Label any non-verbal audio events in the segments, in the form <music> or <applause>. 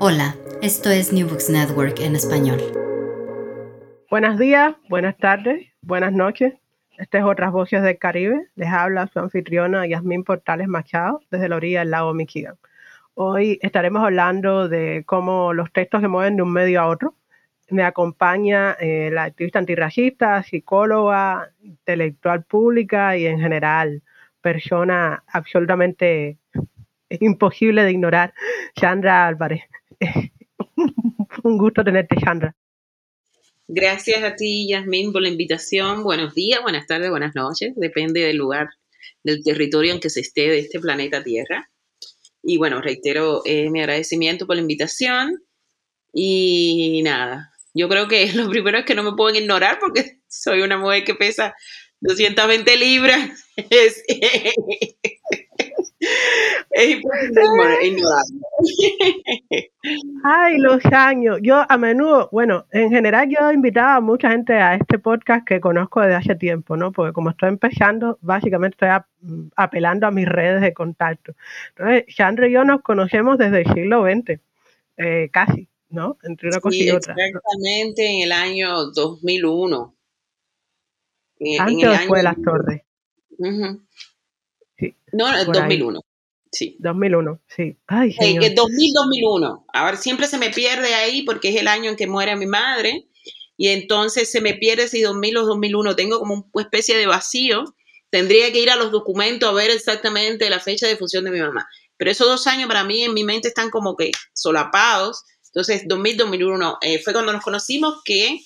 Hola, esto es New Books Network en español. Buenos días, buenas tardes, buenas noches. Este es Otras Voces del Caribe. Les habla su anfitriona Yasmín Portales Machado desde la orilla del lago Michigan. Hoy estaremos hablando de cómo los textos se mueven de un medio a otro. Me acompaña eh, la activista antirracista, psicóloga, intelectual pública y en general persona absolutamente imposible de ignorar, Chandra Álvarez. <laughs> Un gusto tenerte, Chandra. Gracias a ti, Yasmín, por la invitación. Buenos días, buenas tardes, buenas noches. Depende del lugar, del territorio en que se esté de este planeta Tierra. Y bueno, reitero eh, mi agradecimiento por la invitación. Y nada, yo creo que <laughs> lo primero es que no me pueden ignorar porque soy una mujer que pesa 220 libras. <laughs> Es, imposible ignorarlo. <laughs> Ay, los años. Yo a menudo, bueno, en general yo he invitado a mucha gente a este podcast que conozco desde hace tiempo, ¿no? Porque como estoy empezando, básicamente estoy apelando a mis redes de contacto. Entonces, Chandra y yo nos conocemos desde el siglo XX, eh, casi, ¿no? Entre una cosa y otra. Exactamente en el año 2001. Antes después de las torres. sí, no, en 2001. Sí. 2001, sí. Ay, señor. 2000-2001. Ahora siempre se me pierde ahí porque es el año en que muere mi madre y entonces se me pierde si 2000 o 2001. Tengo como una especie de vacío. Tendría que ir a los documentos a ver exactamente la fecha de función de mi mamá. Pero esos dos años para mí en mi mente están como que solapados. Entonces, 2000-2001 eh, fue cuando nos conocimos que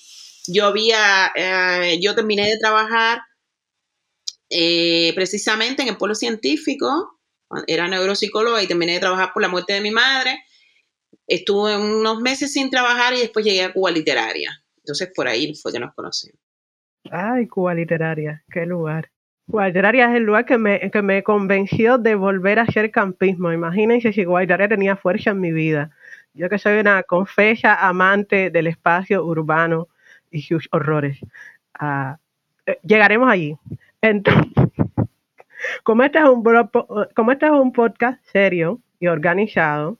yo había, eh, yo terminé de trabajar eh, precisamente en el polo científico era neuropsicóloga y terminé de trabajar por la muerte de mi madre. Estuve unos meses sin trabajar y después llegué a Cuba Literaria. Entonces por ahí fue que nos conocimos. Ay, Cuba Literaria, qué lugar. Cuba Literaria es el lugar que me, que me convenció de volver a hacer campismo. Imagínense si Cuba Literaria tenía fuerza en mi vida. Yo que soy una confesa amante del espacio urbano y sus horrores. Ah, eh, llegaremos allí. Entonces, como este es un, como este es un podcast serio y organizado,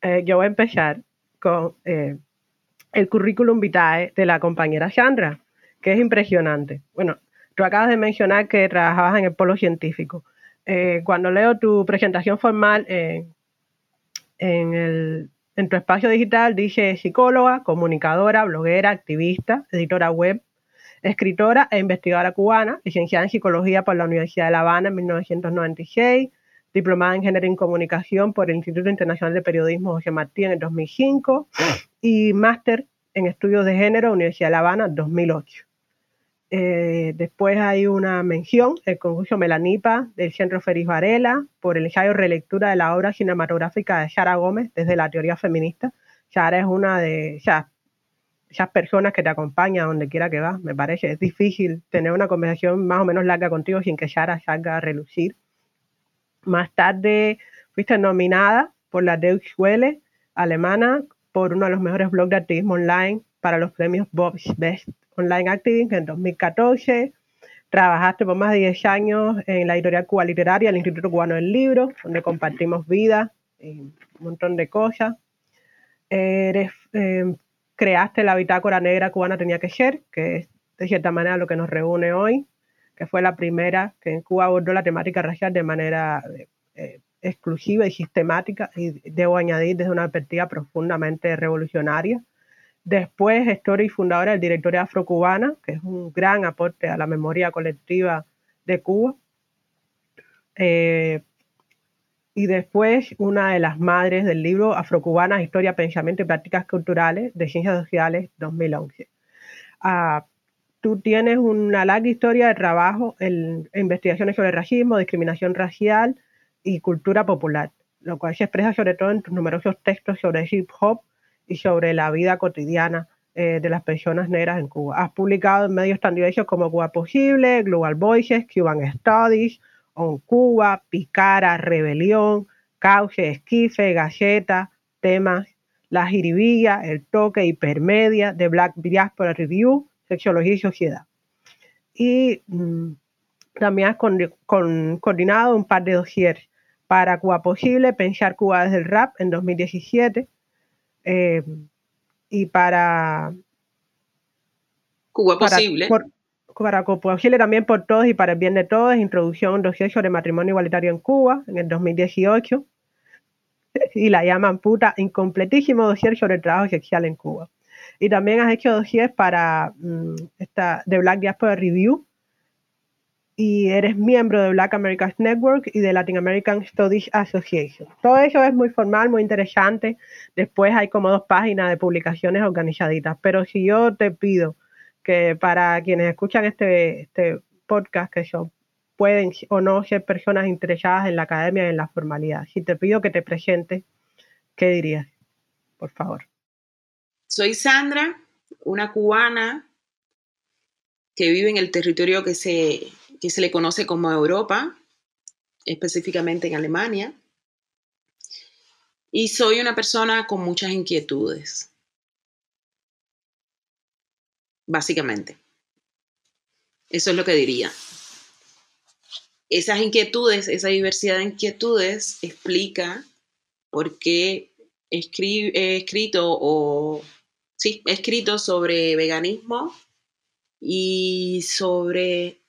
eh, yo voy a empezar con eh, el currículum vitae de la compañera Sandra, que es impresionante. Bueno, tú acabas de mencionar que trabajabas en el polo científico. Eh, cuando leo tu presentación formal en, en tu espacio digital, dice psicóloga, comunicadora, bloguera, activista, editora web, escritora e investigadora cubana, licenciada en psicología por la Universidad de La Habana en 1996, diplomada en género y comunicación por el Instituto Internacional de Periodismo José Martí en el 2005 y máster en estudios de género Universidad de La Habana 2008. Eh, después hay una mención, el concurso Melanipa del Centro Félix Varela por el ensayo relectura de la obra cinematográfica de Sara Gómez desde la teoría feminista. Sara es una de, esas personas que te acompañan donde quiera que vas. Me parece, es difícil tener una conversación más o menos larga contigo sin que Sara salga a relucir. Más tarde fuiste nominada por la Deutsche Welle alemana por uno de los mejores blogs de activismo online para los premios Bob's Best Online Activism en 2014. Trabajaste por más de 10 años en la editorial Cuba Literaria, el Instituto Cubano del Libro, donde compartimos vida y un montón de cosas. Eres eh, creaste la bitácora negra cubana tenía que ser, que es de cierta manera lo que nos reúne hoy, que fue la primera que en Cuba abordó la temática racial de manera eh, exclusiva y sistemática, y debo añadir desde una perspectiva profundamente revolucionaria. Después, gestora y fundadora del directorio afrocubana, que es un gran aporte a la memoria colectiva de Cuba. Eh, y después, una de las madres del libro Afrocubanas, Historia, Pensamiento y Prácticas Culturales de Ciencias Sociales 2011. Ah, tú tienes una larga historia de trabajo en investigaciones sobre racismo, discriminación racial y cultura popular, lo cual se expresa sobre todo en tus numerosos textos sobre hip hop y sobre la vida cotidiana eh, de las personas negras en Cuba. Has publicado en medios tan diversos como Cuba Posible, Global Voices, Cuban Studies, On Cuba, Picara, Rebelión, Cauce, Esquife, Galleta, Temas, La Jiribilla, El Toque, Hipermedia, The Black Diaspora Review, Sexología y Sociedad. Y mm, también has coordinado un par de dossiers para Cuba Posible, Pensar Cuba desde el Rap en 2017 eh, y para... Cuba Posible. Para, Posible también por todos y para el bien de todos, introducción a un dossier sobre matrimonio igualitario en Cuba en el 2018 y la llaman puta incompletísimo dossier sobre trabajo sexual en Cuba. Y también has hecho dossiers para mm, esta, The Black Diaspora Review y eres miembro de Black Americans Network y de Latin American Studies Association. Todo eso es muy formal, muy interesante. Después hay como dos páginas de publicaciones organizaditas. Pero si yo te pido que para quienes escuchan este, este podcast, que son pueden o no ser personas interesadas en la academia y en la formalidad. Si te pido que te presentes, ¿qué dirías? Por favor. Soy Sandra, una cubana que vive en el territorio que se, se le conoce como Europa, específicamente en Alemania. Y soy una persona con muchas inquietudes, básicamente. Eso es lo que diría. Esas inquietudes, esa diversidad de inquietudes explica por qué he escrito o sí, escrito sobre veganismo y sobre,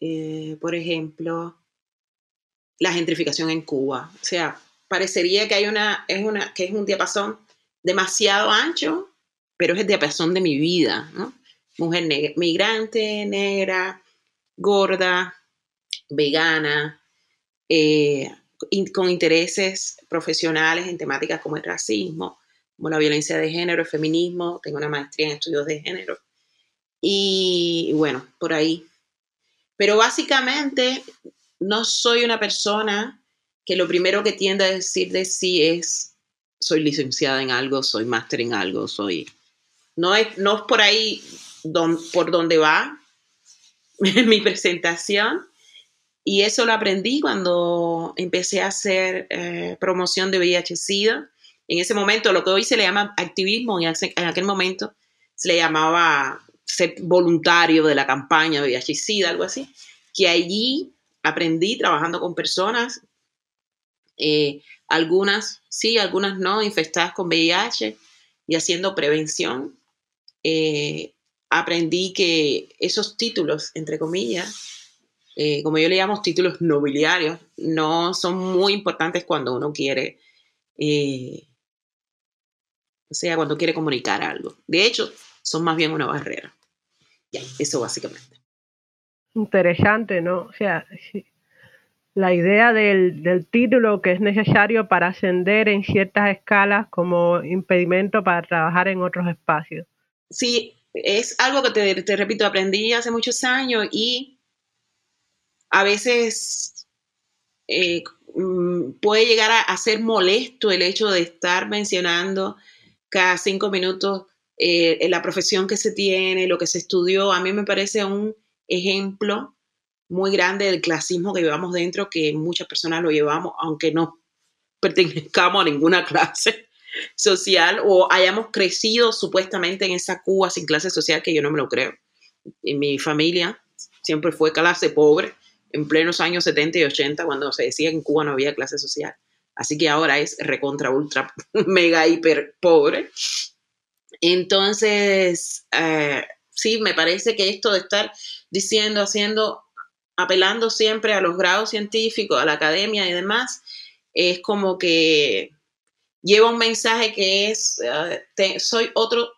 eh, por ejemplo, la gentrificación en Cuba. O sea, parecería que hay una, es una, que es un diapasón demasiado ancho, pero es el diapasón de mi vida, ¿no? Mujer migrante, negra, gorda, vegana, eh, con intereses profesionales en temáticas como el racismo, como la violencia de género, el feminismo, tengo una maestría en estudios de género. Y bueno, por ahí. Pero básicamente no soy una persona que lo primero que tiende a decir de sí es soy licenciada en algo, soy máster en algo, soy... No es, no es por ahí por donde va <laughs> mi presentación. Y eso lo aprendí cuando empecé a hacer eh, promoción de VIH-Sida en ese momento, lo que hoy se le llama activismo, en, aquel momento se le llamaba ser voluntario de la campaña de VIH-Sida, algo así, que allí aprendí trabajando con personas, eh, algunas sí, algunas no, infectadas con VIH y haciendo prevención. Eh, aprendí que esos títulos, entre comillas, eh, como yo le llamo títulos nobiliarios, no son muy importantes cuando uno quiere o sea, cuando quiere comunicar algo. De hecho, son más bien una barrera. Eso básicamente. Interesante, ¿no? O sea, la idea del, título que es necesario para ascender en ciertas escalas como impedimento para trabajar en otros espacios. Sí, es algo que te, te repito, aprendí hace muchos años y a veces eh, mm, puede llegar a, ser molesto el hecho de estar mencionando cada cinco minutos eh, la profesión que se tiene, lo que se estudió. A mí me parece un ejemplo muy grande del clasismo que llevamos dentro, que muchas personas lo llevamos, aunque no <laughs> pertenezcamos a ninguna clase social o hayamos crecido supuestamente en esa Cuba sin clase social, que yo no me lo creo. En mi familia siempre fue clase pobre, en plenos años 70 y 80, cuando se decía que en Cuba no había clase social. Así que ahora es recontra, ultra, <laughs> mega, hiper pobre. Entonces, eh, sí, me parece que esto de estar diciendo, haciendo, apelando siempre a los grados científicos, a la academia y demás, es como que lleva un mensaje que es, eh, soy otro,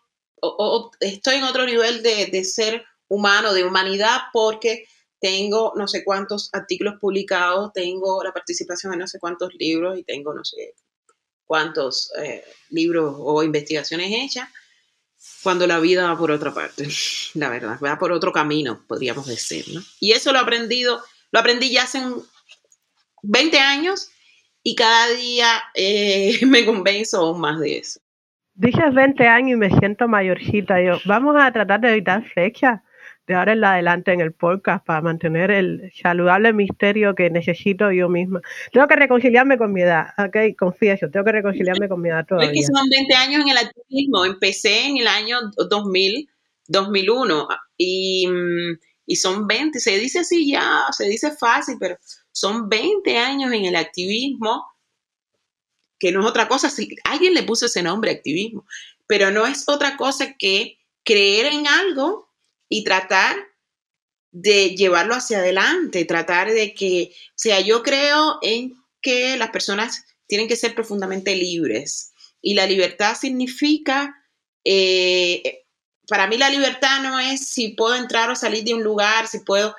estoy en otro nivel de, de ser humano, de humanidad, porque tengo no sé cuántos artículos publicados, tengo la participación en no sé cuántos libros y tengo no sé cuántos eh, libros o investigaciones hechas, cuando la vida va por otra parte, <laughs> la verdad, va por otro camino, podríamos decir, ¿no? Y eso lo he aprendido, lo aprendí ya hace 20 años y cada día eh, <laughs> me convenzo aún más de eso. Dices 20 años y me siento mayorcita. Yo, vamos a tratar de evitar fechas de ahora en adelante en el podcast para mantener el saludable misterio que necesito yo misma. Tengo que reconciliarme con mi edad, ok, confieso, tengo que reconciliarme con mi edad todavía. Es que son 20 años en el activismo, empecé en el año 2000, 2001 y, y son 20, se dice así ya, se dice fácil, pero son 20 años en el activismo, que no es otra cosa, si alguien le puso ese nombre, activismo, pero no es otra cosa que creer en algo y tratar de llevarlo hacia adelante, tratar de que, o sea, yo creo en que las personas tienen que ser profundamente libres y la libertad significa, eh, para mí la libertad no es si puedo entrar o salir de un lugar, si puedo,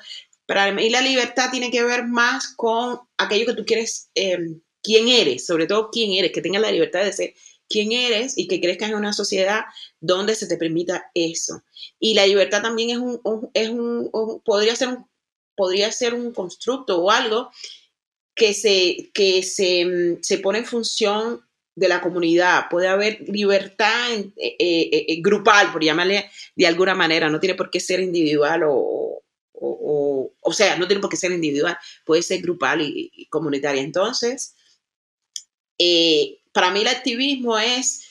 para mí la libertad tiene que ver más con aquello que tú quieres, eh, quién eres, sobre todo quién eres, que tengas la libertad de ser quién eres y que crezcas en una sociedad donde se te permita eso. Y la libertad también es un, es un, podría ser un, podría ser un constructo o algo que se, que se, mm, se pone en función de la comunidad. Puede haber libertad eh, eh, eh, grupal, por llamarle de alguna manera. No tiene por qué ser individual o, sea, no tiene por qué ser individual. Puede ser grupal y, comunitaria. Entonces, para mí el activismo es,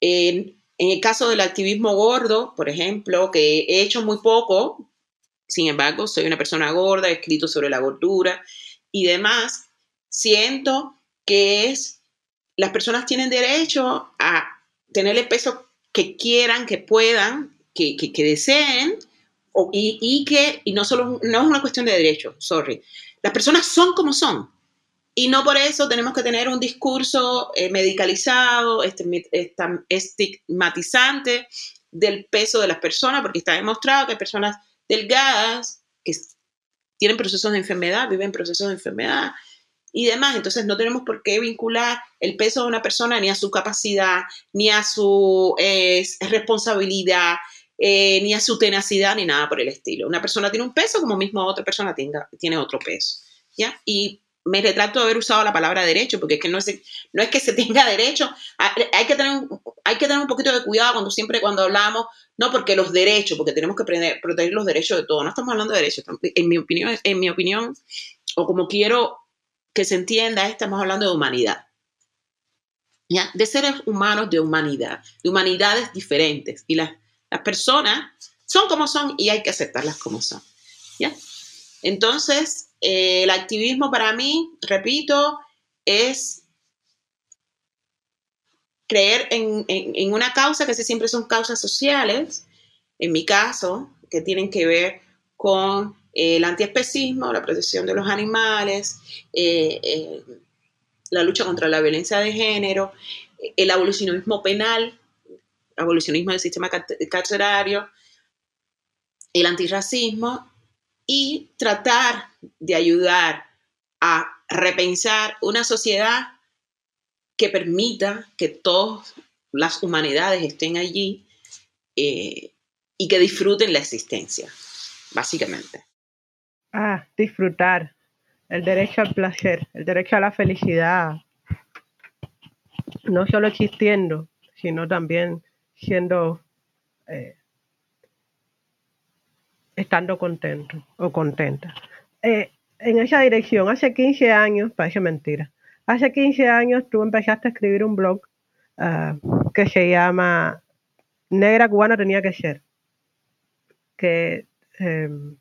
en el caso del activismo gordo, por ejemplo, que he hecho muy poco, sin embargo, soy una persona gorda, he escrito sobre la gordura y demás, siento que es, las personas tienen derecho a tener el peso que quieran, que puedan, que, que, deseen, y, que, y no solo, no es una cuestión de derecho, sorry, las personas son como son. Y no por eso tenemos que tener un discurso eh, medicalizado, este, estigmatizante del peso de las personas, porque está demostrado que hay personas delgadas que tienen procesos de enfermedad, viven procesos de enfermedad y demás. Entonces no tenemos por qué vincular el peso de una persona ni a su capacidad, ni a su eh, responsabilidad, eh, ni a su tenacidad, ni nada por el estilo. Una persona tiene un peso como mismo otra persona tenga, tiene otro peso. ¿ya? Y me retrato de haber usado la palabra derecho, porque es que no es, no es que se <laughs> tenga derecho, hay que, tener hay que tener un poquito de cuidado cuando siempre cuando hablamos, no porque los derechos, porque tenemos que proteger los derechos de todos, no estamos hablando de derechos, en mi opinión, en mi opinión, o como quiero que se entienda, estamos hablando de humanidad. ¿Ya? De seres humanos de humanidad, de humanidades diferentes. Y las, las personas son como son y hay que aceptarlas como son. ¿Ya? Entonces, eh, el activismo para mí, repito, es creer en, una causa, que siempre son causas sociales, en mi caso, que tienen que ver con el antiespecismo, la protección de los animales, eh, eh, la lucha contra la violencia de género, el abolicionismo penal, abolicionismo del sistema carcerario, el antirracismo y tratar de ayudar a repensar una sociedad que permita que todas las humanidades estén allí eh, y que disfruten la existencia, básicamente. Ah, disfrutar, el derecho al placer, el derecho a la felicidad, no solo existiendo, sino también siendo eh, estando contento o contenta. Eh, en esa dirección, hace 15 años, parece mentira, hace 15 años tú empezaste a escribir un blog ah, que se llama Negra Cubana tenía que ser, que em,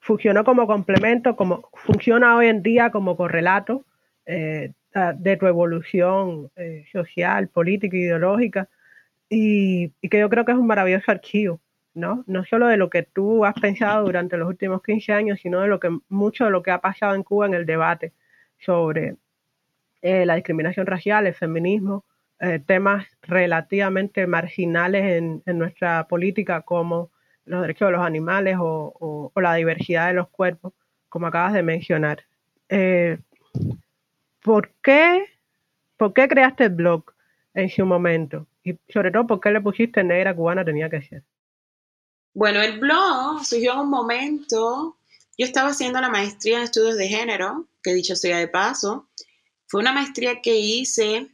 funcionó como complemento, como funciona hoy en día como correlato eh, de tu evolución eh, social, política, ideológica, y, y que yo creo que es un maravilloso archivo ¿no? No solo de lo que tú has pensado durante los últimos 15 años, sino de lo que mucho de lo que ha pasado en Cuba en el debate sobre la discriminación racial, el feminismo, temas relativamente marginales en, nuestra política como los derechos de los animales o, la diversidad de los cuerpos, como acabas de mencionar. ¿Por, qué, ¿Por qué creaste el blog en su momento? Y sobre todo, ¿por qué le pusiste negra cubana tenía que ser? Bueno, el blog surgió en un momento, yo estaba haciendo la maestría en estudios de género, que dicho sea de paso, fue una maestría que hice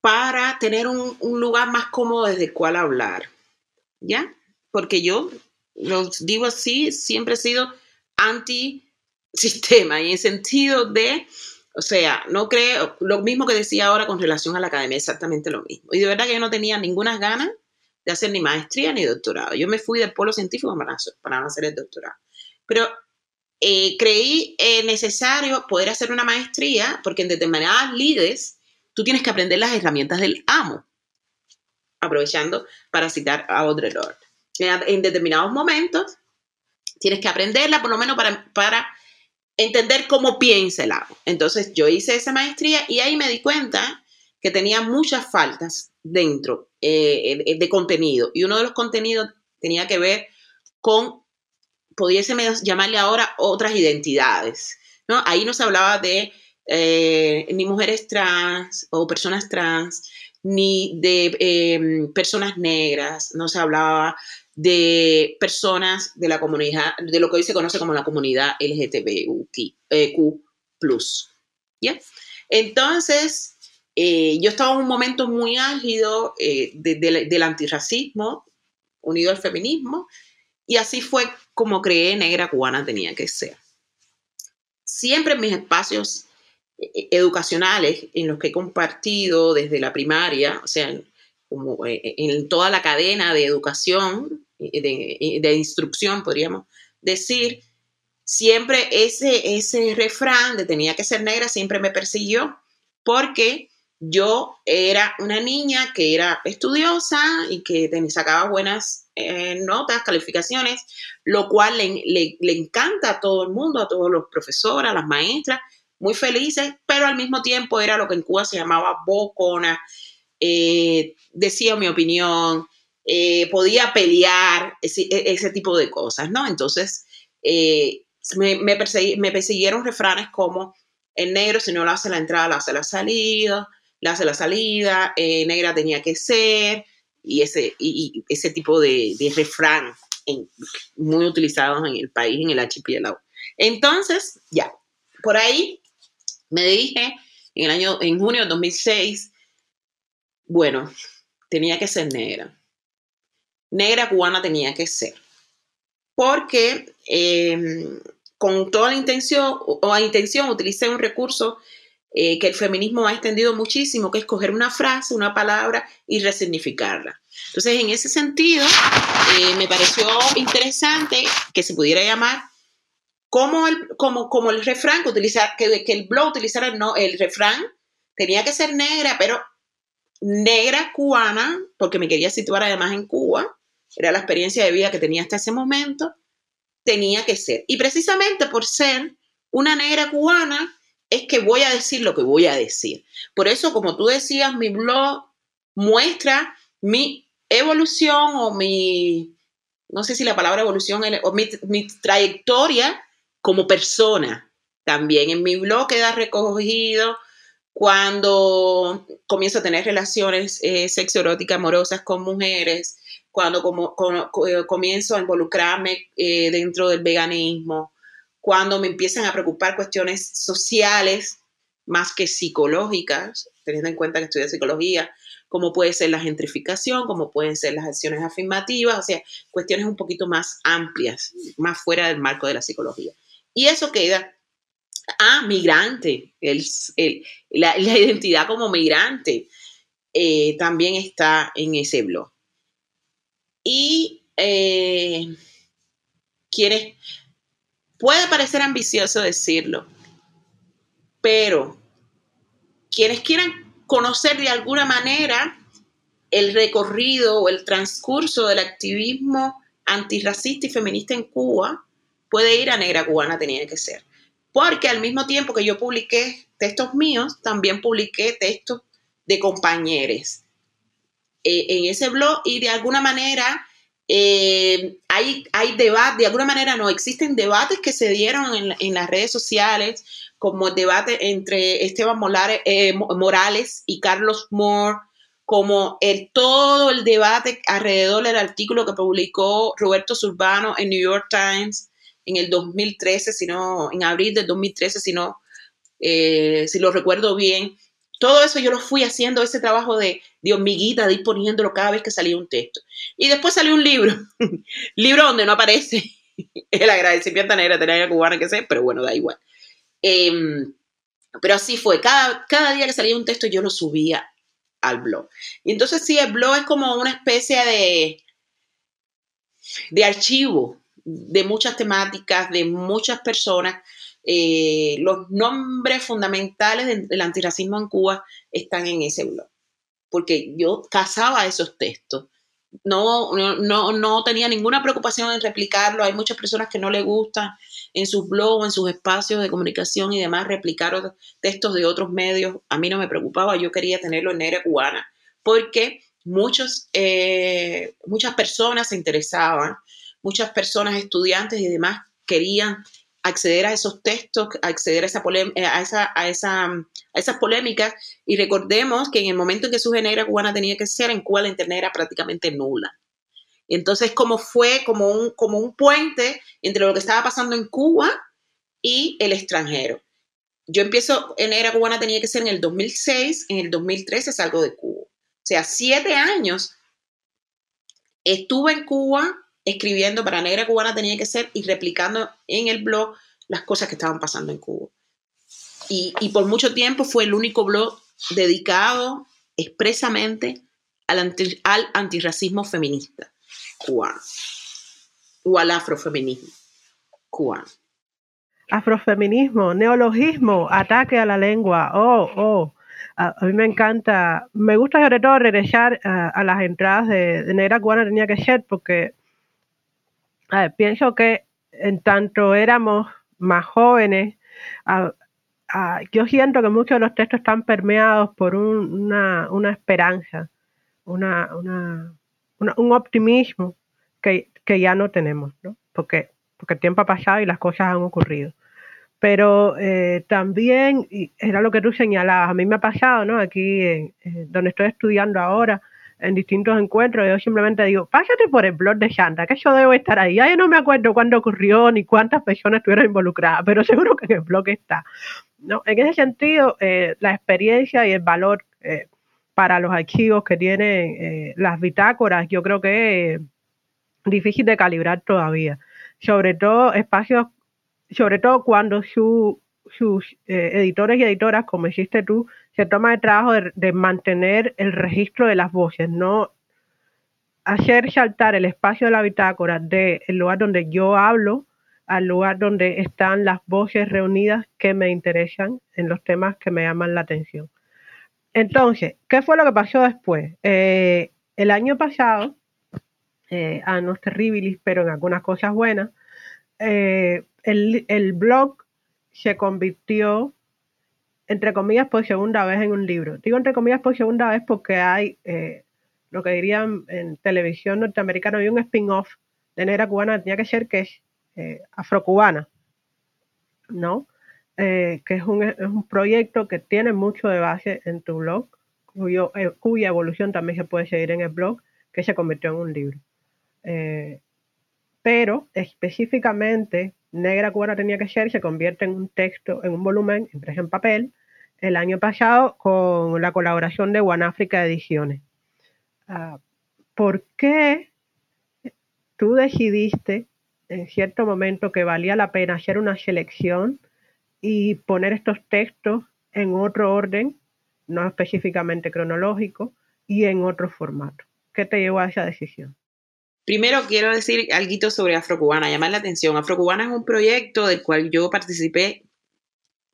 para tener un, lugar más cómodo desde el cual hablar, ¿ya? Porque yo, lo digo así, siempre he sido anti-sistema y en sentido de, o sea, no creo, lo mismo que decía ahora con relación a la academia, exactamente lo mismo. Y de verdad que yo no tenía ninguna ganas de hacer ni maestría ni doctorado. Yo me fui del polo científico para, no hacer el doctorado. Pero eh, creí eh, necesario poder hacer una maestría porque en determinadas lides tú tienes que aprender las herramientas del amo, aprovechando para citar a Audre Lorde. En, determinados momentos tienes que aprenderla por lo menos para, para entender cómo piensa el amo. Entonces yo hice esa maestría y ahí me di cuenta que tenía muchas faltas dentro eh, de contenido. Y uno de los contenidos tenía que ver con, pudiésemos llamarle ahora otras identidades. ¿no? Ahí no se hablaba de eh, ni mujeres trans o personas trans, ni de em, personas negras, no se hablaba de personas de la comunidad, de lo que hoy se conoce como la comunidad LGTBQ+. Eh, Entonces, eh, yo estaba en un momento muy álgido eh, del antirracismo unido al feminismo y así fue como creé Negra Cubana tenía que ser. Siempre en mis espacios eh, educacionales en los que he compartido desde la primaria, o sea, como en toda la cadena de educación, de, de instrucción, podríamos decir, siempre ese, ese refrán de tenía que ser negra siempre me persiguió porque yo era una niña que era estudiosa y que sacaba buenas eh, notas, calificaciones, lo cual le, encanta a todo el mundo, a todos los profesores, a las maestras, muy felices, pero al mismo tiempo era lo que en Cuba se llamaba bocona, eh, decía mi opinión, eh, podía pelear, ese, ese, tipo de cosas, ¿no? Entonces, me, me, persiguieron refranes como el negro si no lo hace la entrada, lo hace la salida, le hace la salida, eh, negra tenía que ser, y ese, tipo de, refrán muy utilizados en el país, en el archipiélago. Entonces, ya, por ahí me dije en el año, en junio de 2006, bueno, tenía que ser negra. Negra cubana tenía que ser. Porque em, con toda la intención o intención utilicé un recurso eh, que el feminismo ha extendido muchísimo, que es coger una frase, una palabra y resignificarla. Entonces, en ese sentido, eh, me pareció interesante que se pudiera llamar como el, como, como el refrán, que, que el blog utilizara no, el refrán, tenía que ser negra, pero negra cubana, porque me quería situar además en Cuba, era la experiencia de vida que tenía hasta ese momento, tenía que ser. Y precisamente por ser una negra cubana, es que voy a decir lo que voy a decir. Por eso, como tú decías, mi blog muestra mi evolución o mi, no sé si la palabra evolución, o mi, trayectoria como persona. También en mi blog queda recogido cuando comienzo a tener relaciones eh, sexoeróticas amorosas con mujeres, cuando como, eh, comienzo a involucrarme eh, dentro del veganismo, cuando me empiezan a preocupar cuestiones sociales más que psicológicas, teniendo en cuenta que estudio psicología, como puede ser la gentrificación, como pueden ser las acciones afirmativas, o sea, cuestiones un poquito más amplias, más fuera del marco de la psicología. Y eso queda a migrante, la, <laughs> identidad como migrante eh, también está en ese blog. Y eh, Puede parecer ambicioso decirlo, pero quienes quieran conocer de alguna manera el recorrido o el transcurso del activismo antirracista y feminista en Cuba, puede ir a Negra Cubana Tenía que ser. Porque al mismo tiempo que yo publiqué textos míos, también publiqué textos de compañeros eh, en ese blog y de alguna manera eh, hay, hay debate, de alguna manera no, existen debates que se dieron en, las redes sociales, como el debate entre Esteban eh, Morales y Carlos Moore, como el, todo el debate alrededor del artículo que publicó Roberto Zurbano en New York Times en el 2013, si en abril del 2013, si eh, si lo recuerdo bien. Todo eso yo lo fui haciendo, ese trabajo de, de hormiguita, de ir poniéndolo cada vez que salía un texto. Y después salió un libro, <laughs> libro donde no aparece <laughs> el agradecimiento a Negra Tenera Cubana, que sé, pero bueno, da igual. Em, pero así fue, cada, cada día que salía un texto yo lo subía al blog. Y entonces sí, el blog es como una especie de, de archivo de muchas temáticas, de muchas personas. Eh, los nombres fundamentales del antirracismo en Cuba están en ese blog, porque yo cazaba esos textos. No, no, no tenía ninguna preocupación en replicarlo. Hay muchas personas que no le gusta en sus blogs, en sus espacios de comunicación y demás, replicar textos de otros medios. A mí no me preocupaba, yo quería tenerlo en negra cubana, porque muchos, eh, muchas personas se interesaban muchas personas, estudiantes y demás, querían acceder a esos textos, acceder a, esa eh, a, esa, a, esa, a esas polémicas. Y recordemos que en el momento en que su negra cubana tenía que ser, en Cuba la internet era prácticamente nula. Entonces, como fue como un, como un puente entre lo que estaba pasando en Cuba y el extranjero. Yo empiezo, en Negra Cubana tenía que ser en el 2006, en el 2013 salgo de Cuba. O sea, siete años estuve en Cuba escribiendo para Negra Cubana tenía que ser y replicando en el blog las cosas que estaban pasando en Cuba. Y, por mucho tiempo fue el único blog dedicado expresamente al, al antirracismo feminista cubano o al afrofeminismo cubano. Afrofeminismo, neologismo, ataque a la lengua. Oh, oh. A, mí me encanta, me gusta sobre todo regresar a, las entradas de, de Negra Cubana tenía que ser porque pienso que en tanto éramos más jóvenes, yo siento que muchos de los textos están permeados por una, esperanza, una, un optimismo que, ya no tenemos, ¿no? Porque, porque el tiempo ha pasado y las cosas han ocurrido. Pero eh, también, era lo que tú señalabas, a mí me ha pasado, ¿no? Aquí, donde estoy estudiando ahora, en distintos encuentros, yo simplemente digo, pásate por el blog de Santa, que yo debo estar ahí. Ya yo no me acuerdo cuándo ocurrió ni cuántas personas estuvieron involucradas, pero <laughs> seguro que el blog está. ¿no? En ese sentido, eh, la experiencia y el valor eh, para los archivos que tienen eh, las bitácoras, yo creo que es difícil de calibrar todavía. Sobre todo espacios, sobre todo cuando sus editores y editoras, como hiciste tú, se toma el trabajo de, mantener el registro de las voces, no hacer saltar el espacio de la bitácora del lugar donde yo hablo al lugar donde están las voces reunidas que me interesan en los temas que me llaman la atención. Entonces, ¿qué fue lo que pasó después? Eh, el año pasado, eh, a no terribilis, pero en algunas cosas buenas, eh, el blog se convirtió entre comillas, por segunda vez en un libro. Digo entre comillas por segunda vez porque hay eh, lo que dirían en televisión norteamericana, hay un spin-off de Negra Cubana, tenía que ser que es eh, afrocubana, ¿no? Eh, que es un, es un, proyecto que tiene mucho de base en tu blog, cuyo, cuya evolución también se puede seguir en el blog, que se convirtió en un libro. pero específicamente Negra Cubana tenía que ser se convierte en un texto, en un volumen impreso en papel, el año pasado con la colaboración de África Ediciones. Ah, ¿Por qué tú decidiste en cierto momento que valía la pena hacer una selección y poner estos textos en otro orden, no específicamente cronológico, y en otro formato? ¿Qué te llevó a esa decisión? Primero quiero decir algo sobre Afrocubana, llamar la atención. Afrocubana es un proyecto del cual yo participé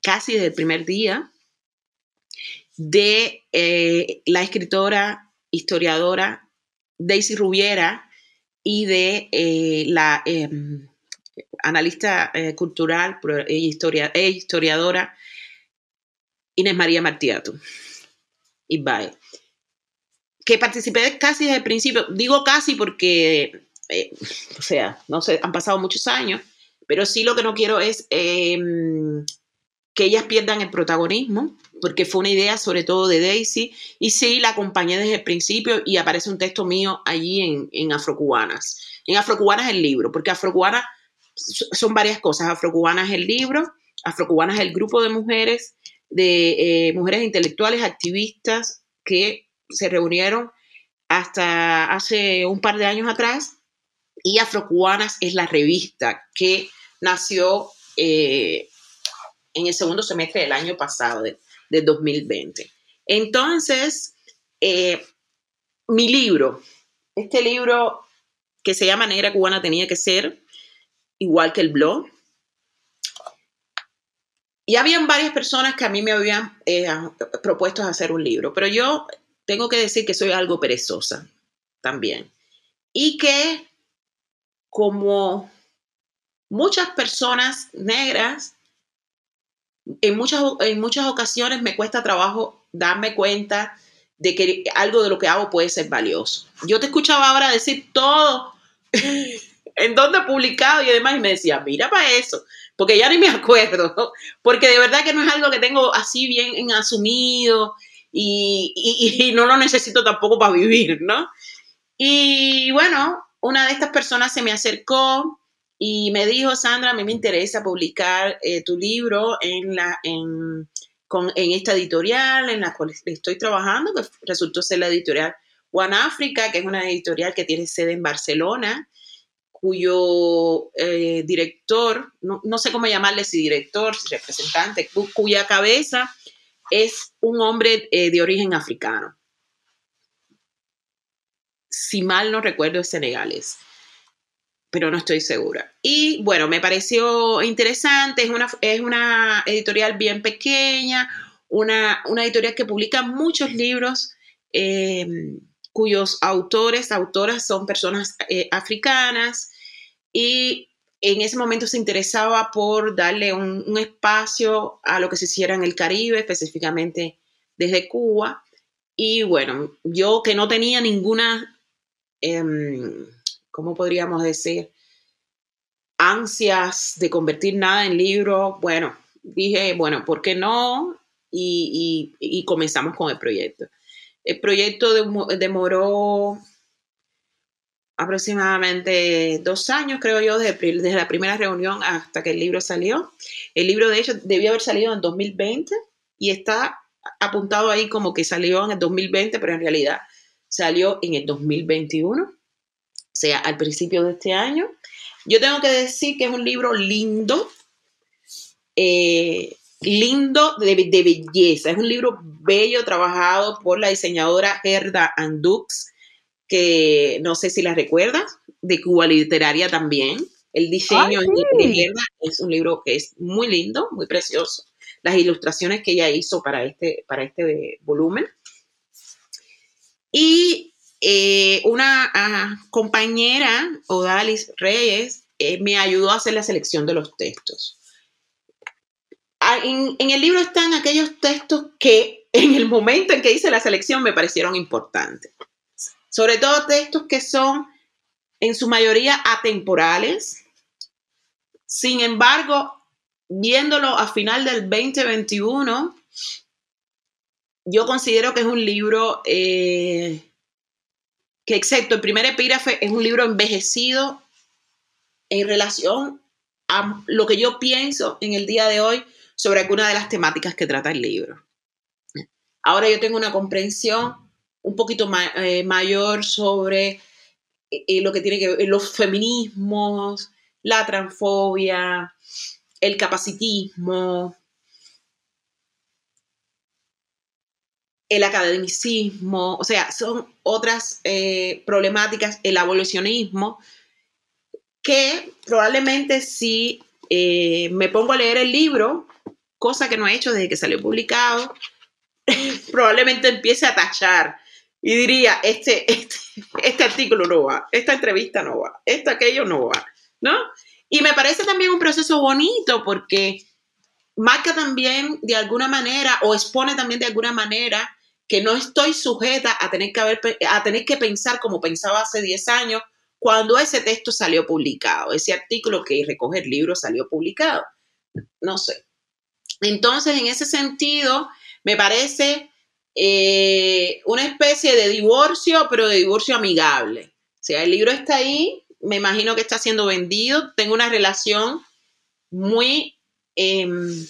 casi desde el primer día de eh, la escritora, historiadora Daisy Rubiera y de eh, la, em, analista eh, cultural e, historia, historiadora Inés María Martiato. Y bye. Que participé casi desde el principio. Digo casi porque, eh, o sea, no sé, han pasado muchos años, pero sí lo que no quiero es em, que ellas pierdan el protagonismo, porque fue una idea sobre todo de Daisy, y sí, la acompañé desde el principio y aparece un texto mío allí en, en Afrocubanas. En Afrocubanas el libro, porque Afrocubanas son varias cosas. Afrocubanas el libro, Afrocubanas el grupo de mujeres, de eh, mujeres intelectuales, activistas que se reunieron hasta hace un par de años atrás y Afrocubanas es la revista que nació eh, en el segundo semestre del año pasado, de, 2020. Entonces, eh, mi libro, este libro que se llama Negra Cubana tenía que ser, igual que el blog. Y habían varias personas que a mí me habían eh, propuesto hacer un libro, pero yo tengo que decir que soy algo perezosa también. Y que como muchas personas negras, en muchas, en muchas ocasiones me cuesta trabajo darme cuenta de que algo de lo que hago puede ser valioso. Yo te escuchaba ahora decir todo <laughs> en donde he publicado y demás, y me decía, mira para eso, porque ya ni me <laughs> acuerdo, porque de verdad que no es algo que tengo así bien asumido y, no lo necesito tampoco para vivir, ¿no? Y bueno, una de estas personas se me acercó y me dijo, Sandra, a mí me interesa publicar eh, tu libro en, la, en, en esta editorial en la cual estoy trabajando, que resultó ser la editorial One Africa, que es una editorial que tiene sede en Barcelona, cuyo eh, director, no, sé cómo llamarle, si director, si representante, cuya cabeza es un hombre eh, de origen africano. Si mal no recuerdo, es senegalés, pero no estoy segura. Y bueno, me pareció interesante, es una, es una editorial bien pequeña, una, editorial que publica muchos libros. Eh, cuyos autores, autoras son personas eh, africanas y en ese momento se interesaba por darle un, espacio a lo que se hiciera en el Caribe, específicamente desde Cuba. Y bueno, yo que no tenía ninguna, em, ¿cómo podríamos decir? Ansias de convertir nada en libro, bueno, dije, bueno, ¿por qué no? y comenzamos con el proyecto. El proyecto demoró aproximadamente dos años, creo yo, desde, la primera reunión hasta que el libro salió. El libro, de hecho, debió haber salido en 2020 y está apuntado ahí como que salió en el 2020, pero en realidad salió en el 2021, o sea, al principio de este año. Yo tengo que decir que es un libro lindo. Eh, lindo de, belleza. Es un libro bello trabajado por la diseñadora Gerda Andux, que no sé si la recuerdas, de Cuba Literaria también. El diseño de Gerda es un libro que es muy lindo, muy precioso. Las ilustraciones que ella hizo para este, para este volumen. Y eh, una ah, compañera, Odalis Reyes, eh, me ayudó a hacer la selección de los textos. Ah, en, el libro están aquellos textos que <laughs> en el momento en que hice la selección me parecieron importantes. Sobre todo textos que son en su mayoría atemporales. Sin embargo, viéndolo a final del 2021, yo considero que es un libro eh, que, excepto el primer epígrafe, es un libro envejecido en relación a lo que yo pienso en el día de hoy sobre alguna de las temáticas que trata el libro. Ahora yo tengo una comprensión un poquito eh, mayor sobre eh, lo que tiene que ver los feminismos, la transfobia, el capacitismo, el academicismo, o sea, son otras eh, problemáticas, el abolicionismo, que probablemente si me pongo a leer el libro, cosa que no he hecho desde que salió publicado, <laughs> probablemente empiece a tachar y diría, este, este, <laughs> este, artículo no va, esta entrevista no va, esto, aquello no va, ¿no? Y me parece también un proceso bonito porque marca también de alguna manera o expone también de alguna manera que no estoy sujeta a tener que, a tener que pensar como pensaba hace 10 años cuando ese texto salió publicado, ese artículo que recoge el libro salió publicado. No sé. Entonces, en ese sentido, me parece eh, una especie de divorcio, pero de divorcio amigable. O sea, el libro está ahí, me imagino que está siendo vendido, tengo una relación muy, em,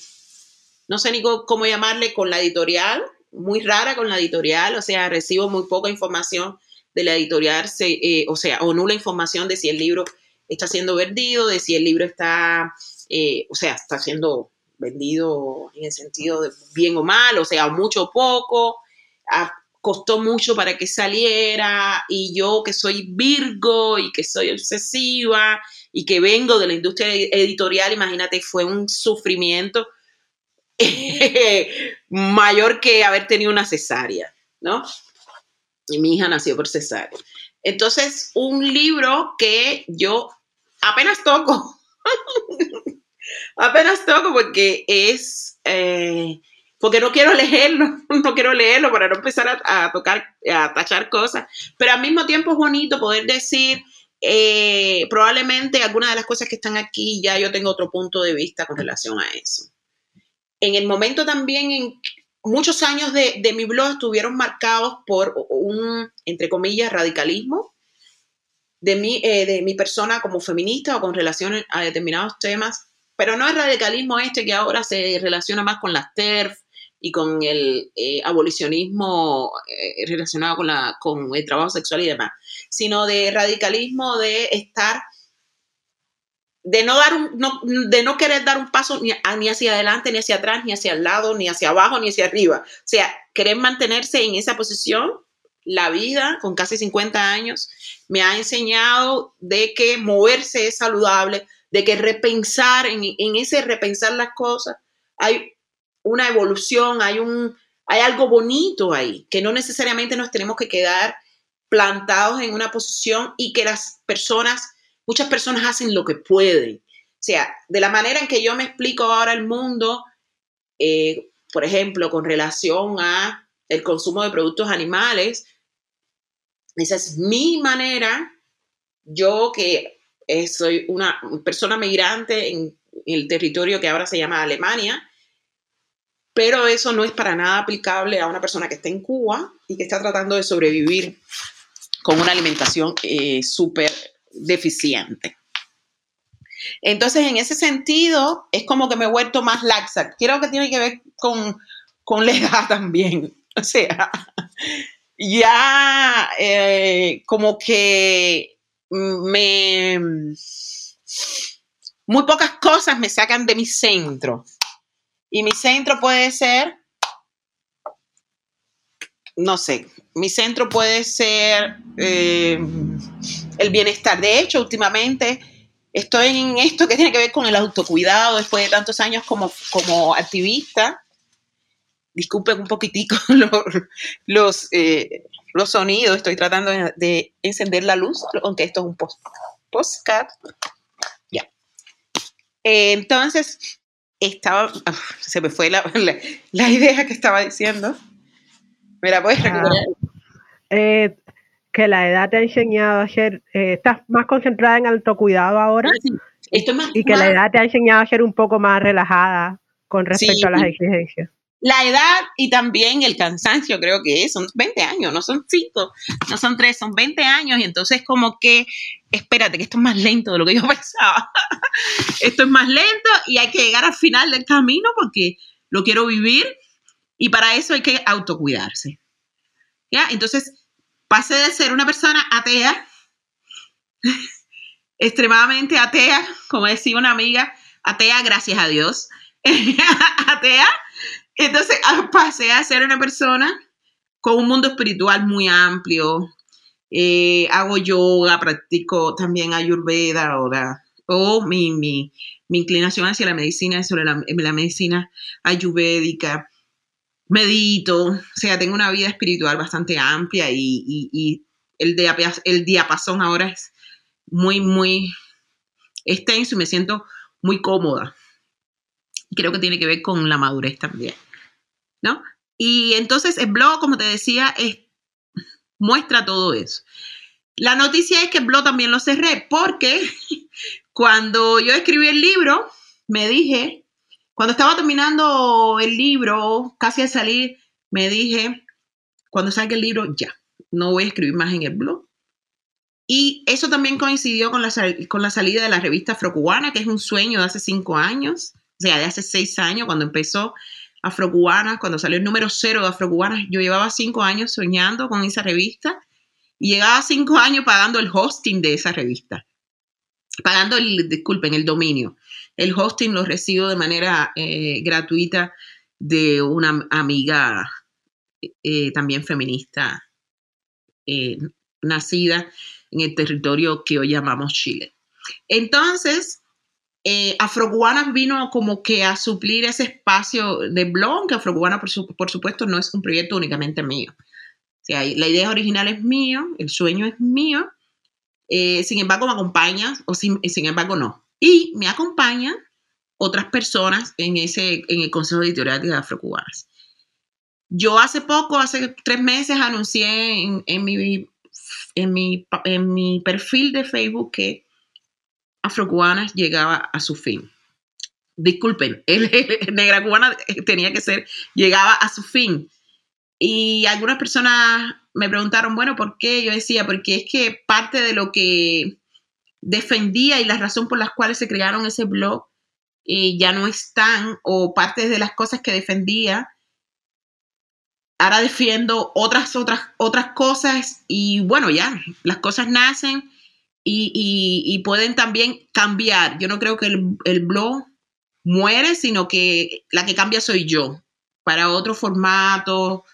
no sé ni cómo llamarle, con la editorial, muy rara con la editorial, o sea, recibo muy poca información de la editorial, eh, o sea, o nula información de si el libro está siendo vendido, de si el libro está, eh, o sea, está siendo vendido en el sentido de bien o mal, o sea, mucho o poco, costó mucho para que saliera y yo que soy Virgo y que soy obsesiva y que vengo de la industria editorial, imagínate, fue un sufrimiento <laughs> mayor que haber tenido una cesárea, ¿no? Y mi hija nació por cesárea. Entonces, un libro que yo apenas toco, <laughs> apenas toco porque es, eh, porque no quiero leerlo, <laughs> no quiero leerlo para no empezar a, tocar, a tachar cosas, pero al mismo tiempo es bonito poder decir, eh, probablemente algunas de las cosas que están aquí ya yo tengo otro punto de vista con relación a eso. En el momento también en muchos años de, mi blog estuvieron marcados por un, entre comillas, radicalismo de mi, eh, de mi persona como feminista o con relación a determinados temas, pero no es radicalismo este que ahora se relaciona más con las TERF y con el eh, abolicionismo eh, relacionado con, la, con el trabajo sexual y demás, sino de radicalismo de estar de no, dar un, no, de no querer dar un paso ni, ni, hacia adelante, ni hacia atrás, ni hacia el lado, ni hacia abajo, ni hacia arriba. O sea, querer mantenerse en esa posición, la vida con casi 50 años me ha enseñado de que moverse es saludable, de que repensar, en, ese repensar las cosas, hay una evolución, hay, un, hay algo bonito ahí, que no necesariamente nos tenemos que quedar plantados en una posición y que las personas Muchas personas hacen lo que pueden. O sea, de la manera en que yo me explico ahora el mundo, eh, por ejemplo, con relación a el consumo de productos animales, esa es mi manera, yo que eh, soy una persona migrante en el territorio que ahora se llama Alemania, pero eso no es para nada aplicable a una persona que está en Cuba y que está tratando de sobrevivir con una alimentación eh, súper deficiente. Entonces, en ese sentido, es como que me he vuelto más laxa. Creo que tiene que ver con, con la edad también. <laughs> O sea, ya eh, como que me... Muy pocas cosas me sacan de mi centro. Y mi centro puede ser, no sé, mi centro puede ser eh, el bienestar. De hecho, últimamente estoy en esto que tiene que ver con el autocuidado después de tantos años como, como activista. Disculpen un poquitico <laughs> los, eh, los, sonidos, estoy tratando de, encender la luz, aunque esto es un post, postcard. Ya. Eh, entonces, estaba, ah, se me fue la, <laughs> idea que estaba diciendo. ¿Me la puedes ah, recuperar? Eh, que la edad te ha enseñado a ser, eh, estás más concentrada en autocuidado ahora ah, y que la edad te ha enseñado a ser un poco más relajada con respecto a las exigencias. La edad y también el cansancio, creo que son 20 años, no son 5, no son 3, son 20 años y entonces como que, espérate, que esto es más lento de lo que yo <laughs> pensaba. esto es más lento y hay que llegar al final del camino porque lo quiero vivir y para eso hay que autocuidarse. ¿Ya? Entonces, pasé de ser una persona atea, <laughs> extremadamente atea, como decía una amiga, atea gracias a Dios, <laughs> atea, entonces ah, pasé a ser una persona con un mundo espiritual muy amplio, eh, hago yoga, practico también ayurveda ahora, o mi, mi, inclinación hacia la medicina, sobre la, medicina ayurvédica. Medito, o sea, tengo una vida espiritual bastante amplia y, el, el diapasón ahora es muy, muy extenso y me siento muy cómoda. Creo que tiene que ver con la madurez también, ¿no? Y entonces el blog, como te decía, muestra todo eso. La noticia es que el blog también lo cerré porque <laughs> cuando yo escribí el libro, me dije, cuando estaba terminando el libro, casi al salir, me dije, cuando salga el libro, ya, no voy a escribir más en el blog. Y eso también coincidió con la, con la salida de la revista Afrocubana, que es un sueño de hace cinco años, o sea, de hace seis años, cuando empezó Afrocubana, cuando salió el número cero de Afrocubana, yo llevaba cinco años soñando con esa revista y llegaba cinco años pagando el hosting de esa revista, pagando el, disculpen, el dominio. El hosting lo recibo de manera eh, gratuita de una amiga eh, también feminista eh, nacida en el territorio que hoy llamamos Chile. Entonces, eh, Afrocubanas vino como que a suplir ese espacio de blog, que Afrocubana, por, supuesto, no es un proyecto únicamente mío. O la idea original es mío, el sueño es mío, eh, sin embargo me acompaña, o sin, sin embargo no. Y me acompañan otras personas en, ese, en el Consejo Editorial de Afrocubanas. Yo hace poco, hace tres meses, anuncié en mi en mi, en mi perfil de Facebook que Afrocubanas llegaba a su fin. Disculpen, <laughs> Negra Cubana tenía que ser, llegaba a su fin. Y algunas personas me preguntaron, bueno, ¿por qué? Yo decía, porque es que parte de lo que defendía y la razón por las cuales se crearon ese blog eh, ya no están, o parte de las cosas que defendía ahora defiendo otras, otras, otras cosas y bueno, ya, las cosas nacen y, pueden también cambiar. Yo no creo que el, blog muere, sino que la que cambia soy yo, para otro formato,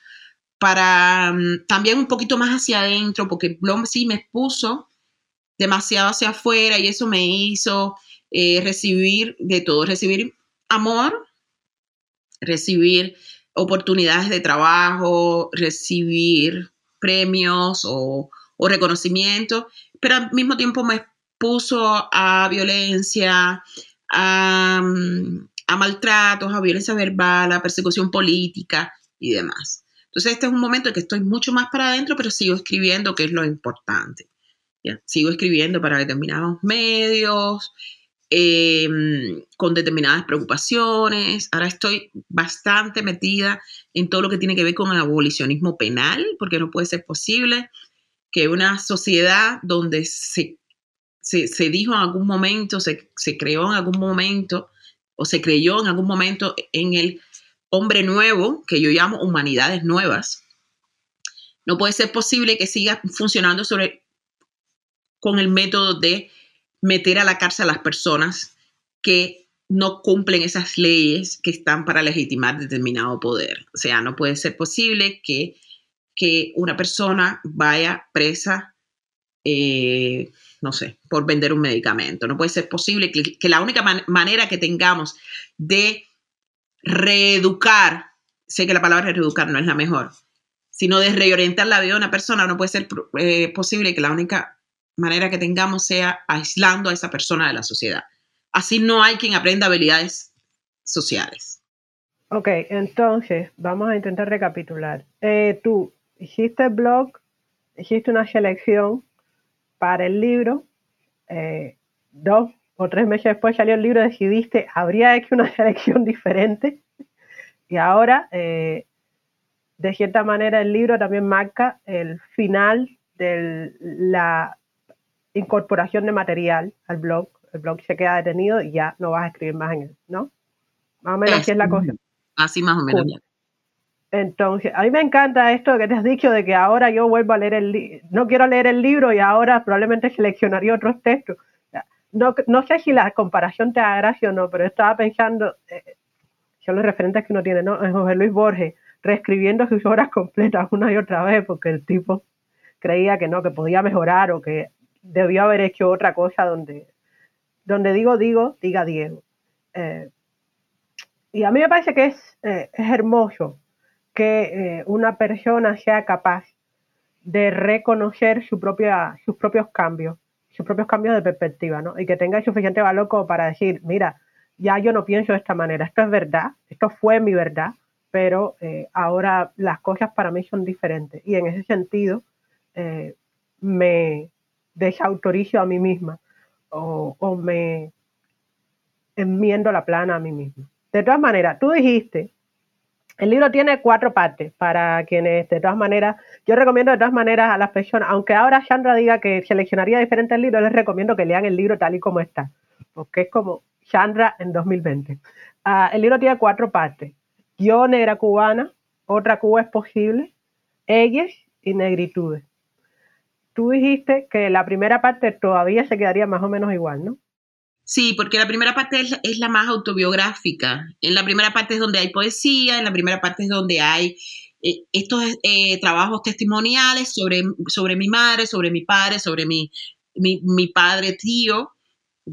para mm, también un poquito más hacia adentro, porque el blog sí me expuso demasiado hacia afuera y eso me hizo eh, recibir de todo, recibir amor, recibir oportunidades de trabajo, recibir premios o, reconocimiento, pero al mismo tiempo me expuso a violencia, a, a, maltratos, a violencia verbal, a persecución política y demás. Entonces este es un momento en que estoy mucho más para adentro, pero sigo escribiendo, que es lo importante. Sigo escribiendo para determinados medios, Em, con determinadas preocupaciones. Ahora estoy bastante metida en todo lo que tiene que ver con el abolicionismo penal, porque no puede ser posible que una sociedad donde se, se, dijo en algún momento, se, se creó en algún momento, o se creyó en algún momento en el hombre nuevo, que yo llamo humanidades nuevas, no puede ser posible que siga funcionando sobre, con el método de meter a la cárcel a las personas que no cumplen esas leyes que están para legitimar determinado poder. O sea, no puede ser posible que, que una persona vaya presa, eh, no sé, por vender un medicamento. No puede ser posible que, la única manera que tengamos de reeducar, sé que la palabra reeducar no es la mejor, sino de reorientar la vida de una persona, no puede ser eh, posible que la única manera que tengamos sea aislando a esa persona de la sociedad. Así no hay quien aprenda habilidades sociales. Ok, entonces vamos a intentar recapitular. Eh, tú hiciste el blog, hiciste una selección para el libro, eh, dos o tres meses después salió el libro, decidiste, habría hecho una <laughs> selección diferente y ahora, eh, de cierta manera, el libro también marca el final de la incorporación de material al blog. El blog se queda detenido y ya no vas a escribir más en él, ¿no? Más o menos así es la cosa. Así más o menos. Entonces, a mí me encanta esto que te has dicho de que ahora yo vuelvo a leer el libro, no quiero leer el libro y ahora probablemente <laughs> seleccionaría otros textos. No, sé si la comparación te da gracia o no, pero estaba pensando, eh, son los referentes que uno tiene, ¿no? En José Luis Borges, reescribiendo sus obras completas una y otra vez porque el tipo creía que no, que podía mejorar o que debió haber hecho otra cosa donde, donde digo, digo, diga Diego. Eh, y a mí me parece que es, eh, hermoso que eh, una persona sea capaz de reconocer sus propios cambios, sus propios cambios de perspectiva, ¿no? Y que tenga suficiente valor para decir, mira, ya yo no pienso de esta manera, esto es verdad, esto fue mi verdad, pero eh, ahora las cosas para mí son diferentes. Y en ese sentido, eh, me desautorizo a mí misma o, o me enmiendo la plana a mí misma. De todas maneras, tú dijiste el libro tiene cuatro partes para quienes, de todas maneras, yo recomiendo de todas maneras a las personas, aunque ahora Chandra diga que seleccionaría diferentes libros, les recomiendo que lean el libro tal y como está, porque es como Chandra en 2020. Ah, el libro tiene cuatro partes. Yo, negra cubana, otra Cuba es posible, ellas y negritudes. Tú dijiste que la primera parte todavía se quedaría más o menos igual, ¿no? Sí, porque la primera parte es, la más autobiográfica. En la primera parte es donde hay poesía, en la primera parte es donde hay eh, estos eh, trabajos testimoniales sobre, sobre mi madre, sobre mi padre, sobre mi, mi, padre tío.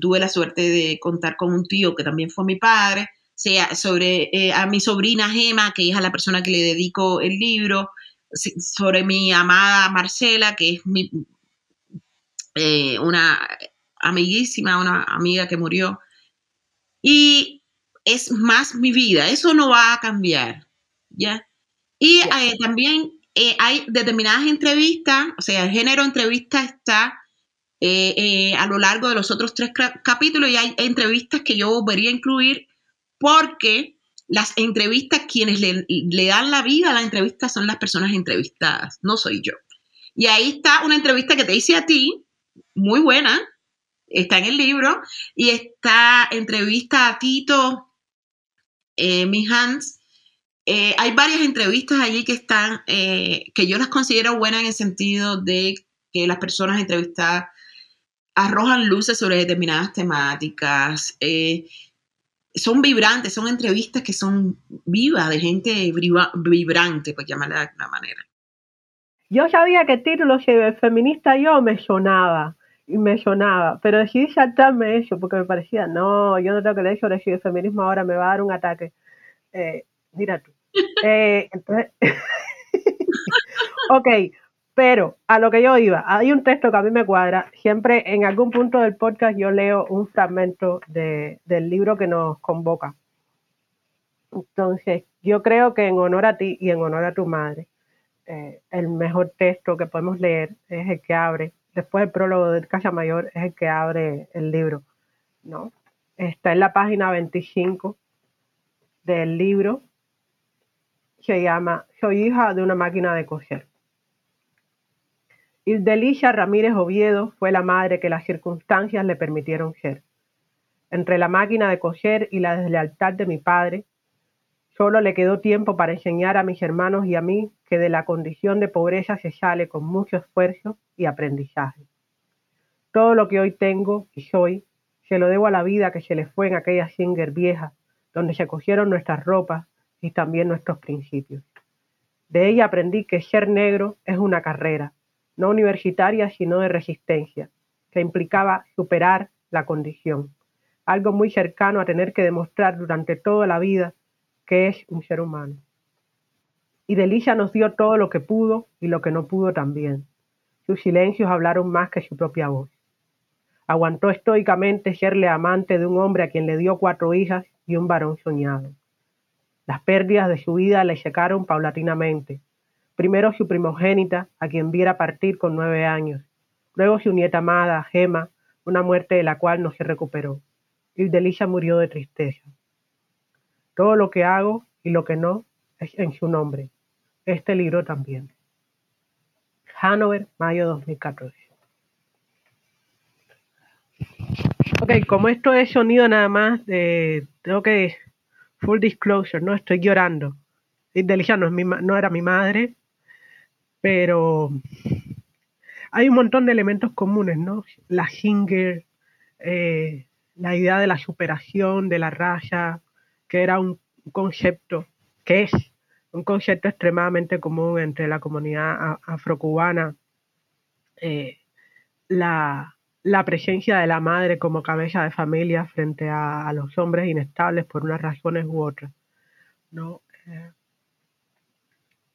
Tuve la suerte de contar con un tío que también fue mi padre. sobre eh, a mi sobrina Gema, que es a la persona que le dedico el libro. Sobre mi amada Marcela, que es mi, una amiguísima, una amiga que murió. Y es más mi vida, eso no va a cambiar, ¿ya? Y eh, también eh, hay determinadas entrevistas, o sea, el género entrevista está eh, a lo largo de los otros tres capítulos y hay entrevistas que yo volvería a incluir porque las entrevistas, quienes le, le, dan la vida a la entrevista son las personas entrevistadas, no soy yo. Y ahí está una entrevista que te hice a ti, muy buena, está en el libro, y está entrevista a Tito eh, Hans. Eh, hay varias entrevistas allí que están, eh, que yo las considero buenas en el sentido de que las personas entrevistadas arrojan luces sobre determinadas temáticas. Eh, son vibrantes, son entrevistas que son vivas, de gente vibrante, por llamarla de alguna manera. Yo sabía que título feminista yo me sonaba y me sonaba, pero decidí saltarme eso porque me parecía, no, yo no tengo que leer sobre el feminismo, ahora me va a dar un ataque. Eh, mira tú. <laughs> Eh, entonces, <laughs> ok, pero a lo que yo iba, hay un texto que a mí me cuadra, siempre en algún punto del podcast yo leo un fragmento de, del libro que nos convoca. Entonces, yo creo que en honor a ti y en honor a tu madre, eh, el mejor texto que podemos leer es el que abre después el prólogo de Casa Mayor es el que abre el libro, ¿no? Está en la página 25 del libro, se llama Soy hija de una máquina de coser. Delicia Ramírez Oviedo fue la madre que las circunstancias le permitieron ser. Entre la máquina de coser y la deslealtad de mi padre, solo le quedó tiempo para enseñar a mis hermanos y a mí que de la condición de pobreza se sale con mucho esfuerzo y aprendizaje. Todo lo que hoy tengo y soy se lo debo a la vida que se le fue en aquella Singer vieja, donde se cogieron nuestras ropas y también nuestros principios. De ella aprendí que ser negro es una carrera, no universitaria sino de resistencia, que implicaba superar la condición, algo muy cercano a tener que demostrar durante toda la vida que es un ser humano. Y Delicia nos dio todo lo que pudo y lo que no pudo también. Sus silencios hablaron más que su propia voz. Aguantó estoicamente serle amante de un hombre a quien le dio cuatro hijas y un varón soñado. Las pérdidas de su vida le secaron paulatinamente. Primero su primogénita, a quien viera partir con nueve años. Luego su nieta amada, Gema, una muerte de la cual no se recuperó. Y Delicia murió de tristeza. Todo lo que hago y lo que no es en su nombre. Este libro también. Hanover, mayo 2014. Ok, como esto es sonido nada más, de, tengo que, full disclosure, ¿no? Estoy llorando. Delicia no, era mi madre, pero hay un montón de elementos comunes, ¿no? La Hinger, eh, la idea de la superación, de la raya, que era un concepto, que es un concepto extremadamente común entre la comunidad afrocubana, eh, la, presencia de la madre como cabeza de familia frente a, los hombres inestables por unas razones u otras. ¿no? Eh,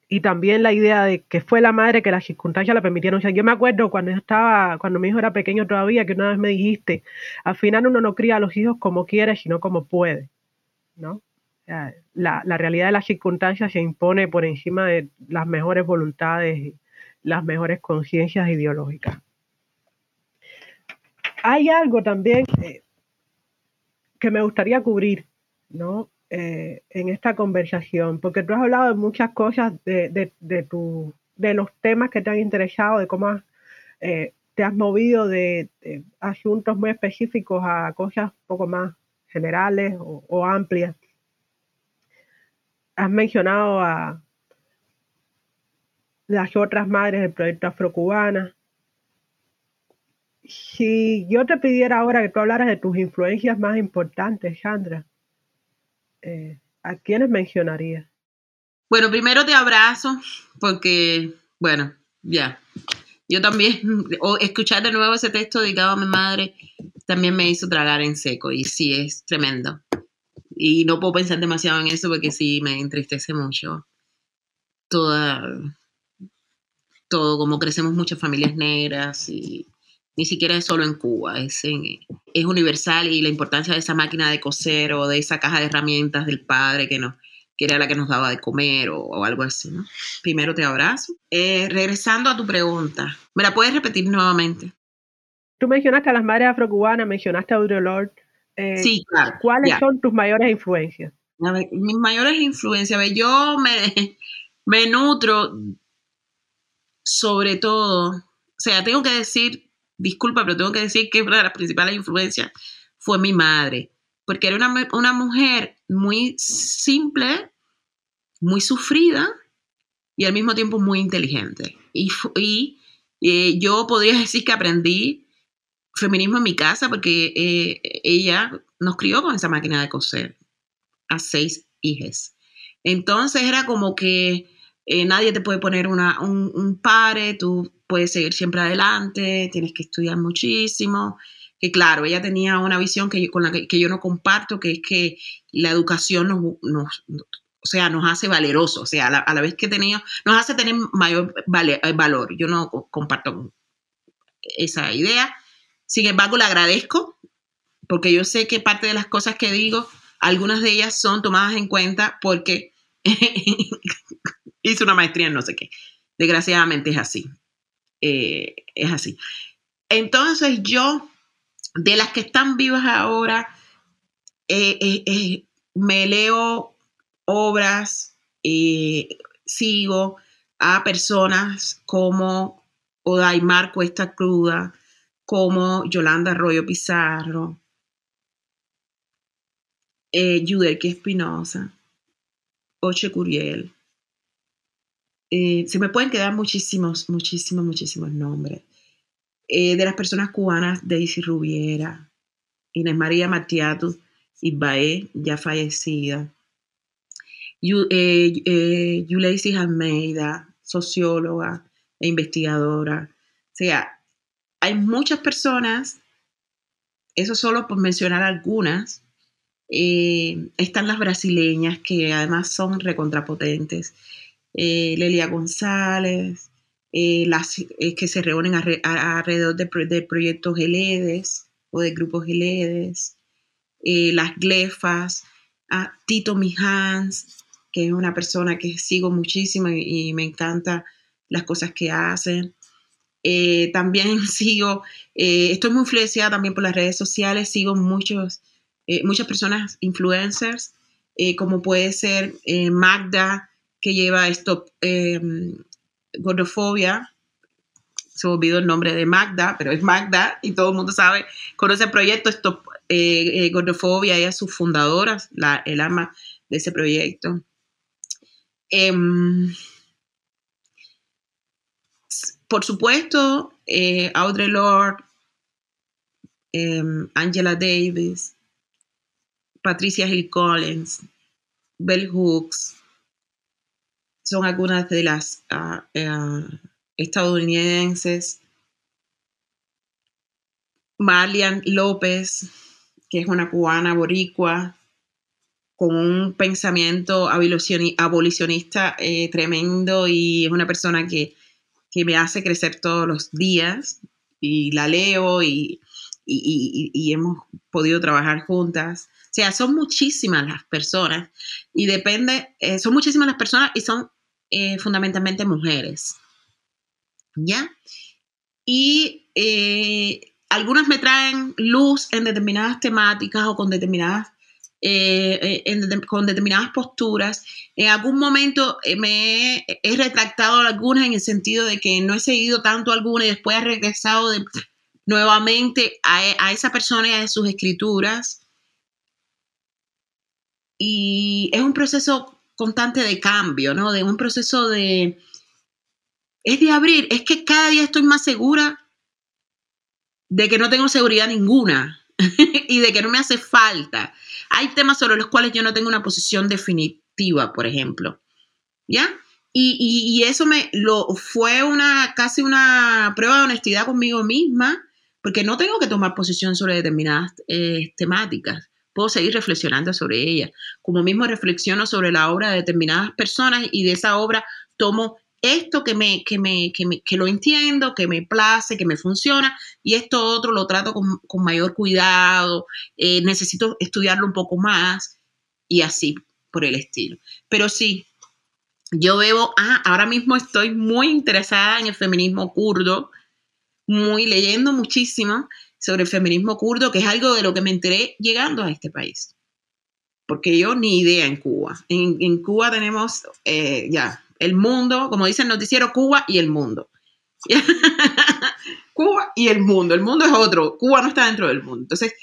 y también la idea de que fue la madre que las circunstancias la permitieron. O yo me acuerdo cuando estaba, cuando mi hijo era pequeño todavía, que una vez me dijiste, al final uno no cría a los hijos como quiere, sino como puede, ¿no? La, la, realidad de las circunstancias se impone por encima de las mejores voluntades las mejores conciencias ideológicas. Hay algo también eh, que me gustaría cubrir, ¿no? Eh, en esta conversación, porque tú has hablado de muchas cosas de, de, de, tu, de los temas que te han interesado, de cómo eh, te has movido de, asuntos muy específicos a cosas un poco más generales o, amplias. Has mencionado a las otras madres del proyecto afrocubana. Si yo te pidiera ahora que tú hablaras de tus influencias más importantes, Sandra, eh, ¿a quiénes mencionarías? Bueno, primero te abrazo porque, bueno, ya. Yo también, <laughs> o escuchar de nuevo ese texto dedicado a mi madre, también me hizo tragar en seco y sí, es tremendo. Y no puedo pensar demasiado en eso porque sí, me entristece mucho toda, todo, como crecemos muchas familias negras y ni siquiera es solo en Cuba, es, es universal y la importancia de esa máquina de coser o de esa caja de herramientas del padre que, nos, que era la que nos daba de comer o, algo así, ¿no? Primero te abrazo. Eh, regresando a tu pregunta, ¿me la puedes repetir nuevamente? Tú mencionaste a las madres afrocubanas, mencionaste a Audre Lorde. Eh, sí, claro. ¿Cuáles son tus mayores influencias? mis mayores influencias, yo me, <laughs> me nutro sobre todo, o sea, tengo que decir disculpa, pero tengo que decir que una de las principales influencias fue mi madre, porque era una, mujer muy simple, muy sufrida y al mismo tiempo muy inteligente. Y, y eh, yo podría <laughs> decir que aprendí feminismo en mi casa porque eh, ella nos crió con esa máquina de coser a seis hijas. Entonces era como que eh, nadie te puede poner un, un pare, tú puedes seguir siempre adelante, tienes que estudiar muchísimo. Que claro, ella tenía una visión que con la que, yo no comparto, que es que la educación nos, o sea, nos hace valerosos, o sea, a la, vez que tenía, nos hace tener mayor valor. Yo no comparto esa idea. Sin embargo, le agradezco porque yo sé que parte de las cosas que digo, algunas de ellas son tomadas en cuenta porque <laughs> hice una maestría en no sé qué. Desgraciadamente es así. Eh, es así. Entonces yo, de las que están vivas ahora, eh, eh, me leo obras, sigo a personas como Odaimar Cuesta Cruda, como Yolanda Arroyo Pizarro, eh, Espinosa, Oche Curiel, eh, se me pueden quedar muchísimos, muchísimos, muchísimos nombres. Eh, de las personas cubanas, Daisy Rubiera, Inés María Matiatu Ibaé, ya fallecida, eh, Yuleisis Almeida, socióloga e investigadora. O sea, hay muchas personas, eso solo por mencionar algunas, están las brasileñas que además son recontrapotentes. Eh, Lelia González, eh, las eh, que se reúnen alrededor de, proyectos GELEDES o de grupos GELEDES, las Glefas, a Tito Mijans, que es una persona que sigo muchísimo y, me encanta las cosas que hacen. También <laughs> sigo, estoy muy influenciada también por las redes sociales, sigo muchos, muchas personas influencers, como puede ser Magda que lleva Stop eh, Gordofobia. Se olvidó el nombre de Magda, pero es Magda y todo el mundo sabe, conoce el proyecto Stop eh, eh, Gordofobia, ella es su fundadora, la, el alma de ese proyecto. Por supuesto, Audre Lorde, em, Angela Davis, Patricia Hill Collins, Bell Hooks, son algunas de las ah, eh, estadounidenses. Malian López, que es una cubana boricua. con un pensamiento abolicionista eh, tremendo y es una persona que, me hace crecer todos los días y la leo y, hemos podido trabajar juntas. O sea, son muchísimas las personas y depende, eh, son muchísimas las personas y son eh, fundamentalmente mujeres. ¿Ya? Y algunas me traen luz en determinadas temáticas o con determinadas eh, con determinadas posturas. En algún momento eh, me he, retractado algunas en el sentido de que no he seguido tanto algunas y después he regresado nuevamente a, esa persona y a sus escrituras. Y es un proceso constante de cambio, ¿no? De un proceso de... Es de abrir, es que cada día estoy más segura de que no tengo seguridad ninguna <laughs> y de que no me hace falta. Hay temas sobre los cuales yo no tengo una posición definitiva, por ejemplo. ¿Ya? Y, eso me lo fue una casi una prueba de honestidad conmigo misma, porque no tengo que tomar posición sobre determinadas eh, temáticas. Puedo seguir reflexionando sobre ellas. Como mismo reflexiono sobre la obra de determinadas personas y de esa obra tomo esto que me, que me, que lo entiendo, que me place, que me funciona, y esto otro lo trato con, mayor cuidado, eh, necesito estudiarlo un poco más, y así por el estilo. Pero sí, yo veo, ah, ahora mismo estoy muy interesada en el feminismo kurdo, muy leyendo muchísimo sobre el feminismo kurdo, que es algo de lo que me enteré llegando a este país. Porque yo ni idea en Cuba. En, Cuba tenemos, eh, ya, el mundo, como dice el noticiero, Cuba y el mundo. <laughs> Cuba y el mundo. El mundo es otro. Cuba no está dentro del mundo. Entonces,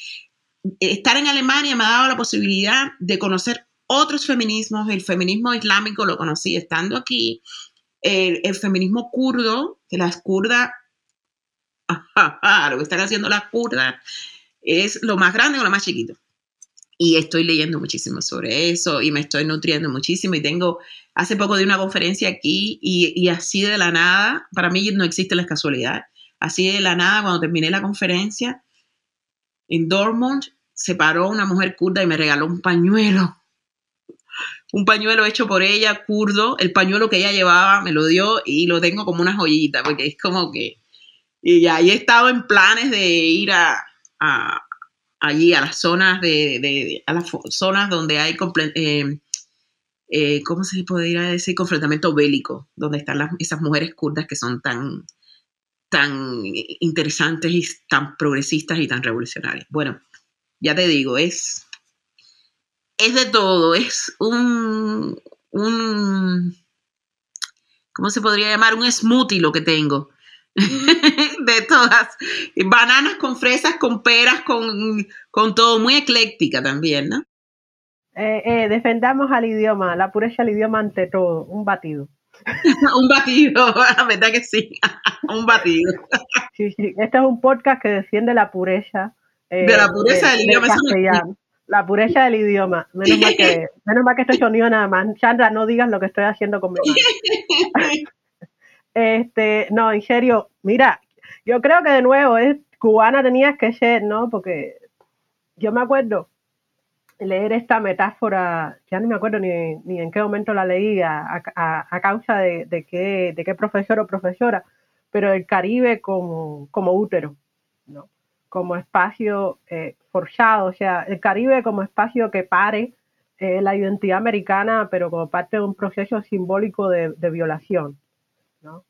estar en Alemania me ha dado la posibilidad de conocer otros feminismos. El feminismo islámico lo conocí estando aquí. El, feminismo kurdo, que las kurdas, <laughs> lo que están haciendo las kurdas es lo más grande o lo más chiquito y estoy leyendo muchísimo sobre eso y me estoy nutriendo muchísimo y tengo, hace poco de una conferencia aquí y, así de la nada, para mí no existe la casualidad, así de la nada cuando terminé la conferencia en Dortmund se paró una mujer kurda y me regaló un pañuelo, un pañuelo hecho por ella, kurdo, el pañuelo que ella llevaba me lo dio y lo tengo como una joyita porque es como que, y ya, he estado en planes de ir a allí a las zonas de, a las zonas donde hay eh, eh, ¿cómo se podría decir? confrontamiento bélico, donde están las, esas mujeres kurdas que son tan, tan interesantes y tan progresistas y tan revolucionarias. Bueno, ya te digo, es, es de todo, es un, un, ¿cómo se podría llamar? Un smoothie lo que tengo. <laughs> de todas. Bananas con fresas, con peras, con, con todo, muy ecléctica también, ¿no? Eh, eh, defendamos al idioma, la pureza al idioma ante todo, un batido. <laughs> un batido, <laughs> la verdad que sí, un batido. sí, sí, este es un podcast que defiende la pureza. Eh, de la pureza del idioma. la pureza del idioma. Menos mal que, menos mal que estoy sonido nada más. Chandra, no digas lo que estoy haciendo con mi Este, no, en serio, mira, yo creo que de nuevo es cubana tenías que ser, ¿no? Porque yo me acuerdo leer esta metáfora, ya no me acuerdo ni, en qué momento la leí a, causa de, qué, de qué profesor o profesora, pero el Caribe como, como útero, ¿no? como espacio eh, forzado, o sea, el Caribe como espacio que pare eh, la identidad americana, pero como parte de un proceso simbólico de violación.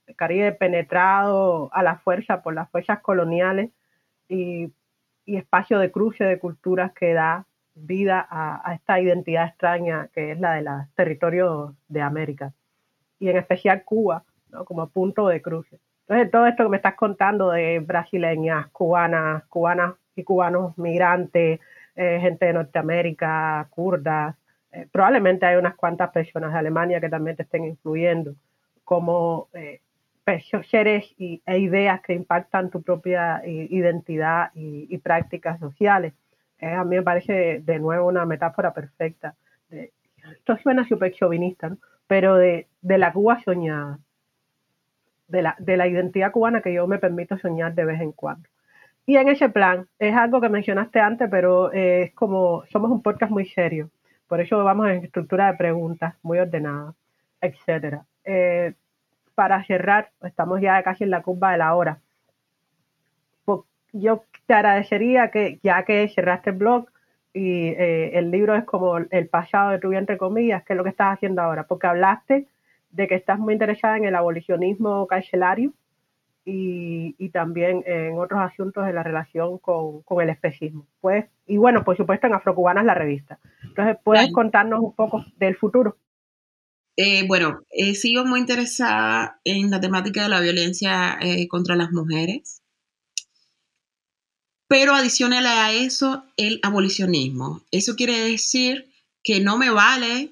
El Caribe penetrado a la fuerza por las fuerzas coloniales y, espacio de cruce de culturas que da vida a, esta identidad extraña que es la de los territorios de América. Y en especial Cuba como punto de cruce. Entonces todo esto que me estás contando de brasileñas, cubanas, cubanas y cubanos migrantes, eh, gente de Norteamérica, kurdas, eh, probablemente hay unas cuantas personas de Alemania que también te estén influyendo como eh, seres y, e ideas que impactan tu propia eh, identidad y, prácticas sociales. Eh, a mí me parece de nuevo una metáfora perfecta. De, esto suena súper chauvinista, pero de, la Cuba soñada, de la, de la identidad cubana que yo me permito soñar de vez en cuando. Y en ese plan, es algo que mencionaste antes, pero es como, somos un podcast muy serio. Por eso vamos en estructura de preguntas muy ordenada, etcétera. Eh, para cerrar, estamos ya casi en la curva de la hora. Yo te agradecería que, ya que cerraste el blog y eh, el libro es como el pasado de tu vida, entre comillas, que es lo que estás haciendo ahora, porque hablaste de que estás muy interesada en el abolicionismo carcelario y, también en otros asuntos de la relación con, el especismo. Pues, y bueno, por supuesto, en Afrocubanas la revista. Entonces, ¿puedes contarnos un poco del futuro? Eh, bueno, he sigo muy interesada en la temática de la violencia eh, contra las mujeres, pero adicional a eso, el abolicionismo. Eso quiere decir que no me vale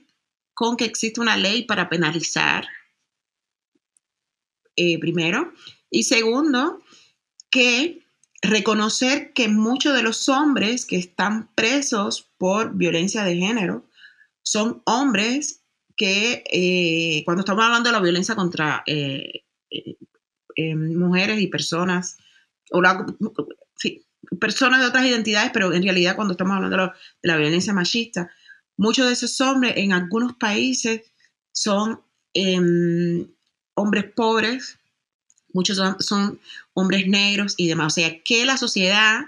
con que exista una ley para penalizar, eh, primero, y segundo, que reconocer que muchos de los hombres que están presos por violencia de género son hombres que eh, cuando estamos hablando de la violencia contra eh, eh, mujeres y personas, o personas de otras identidades, pero en realidad cuando estamos hablando de la, violencia machista, muchos de esos hombres en algunos países son em, hombres pobres muchos son, hombres negros y demás. O sea, que la sociedad,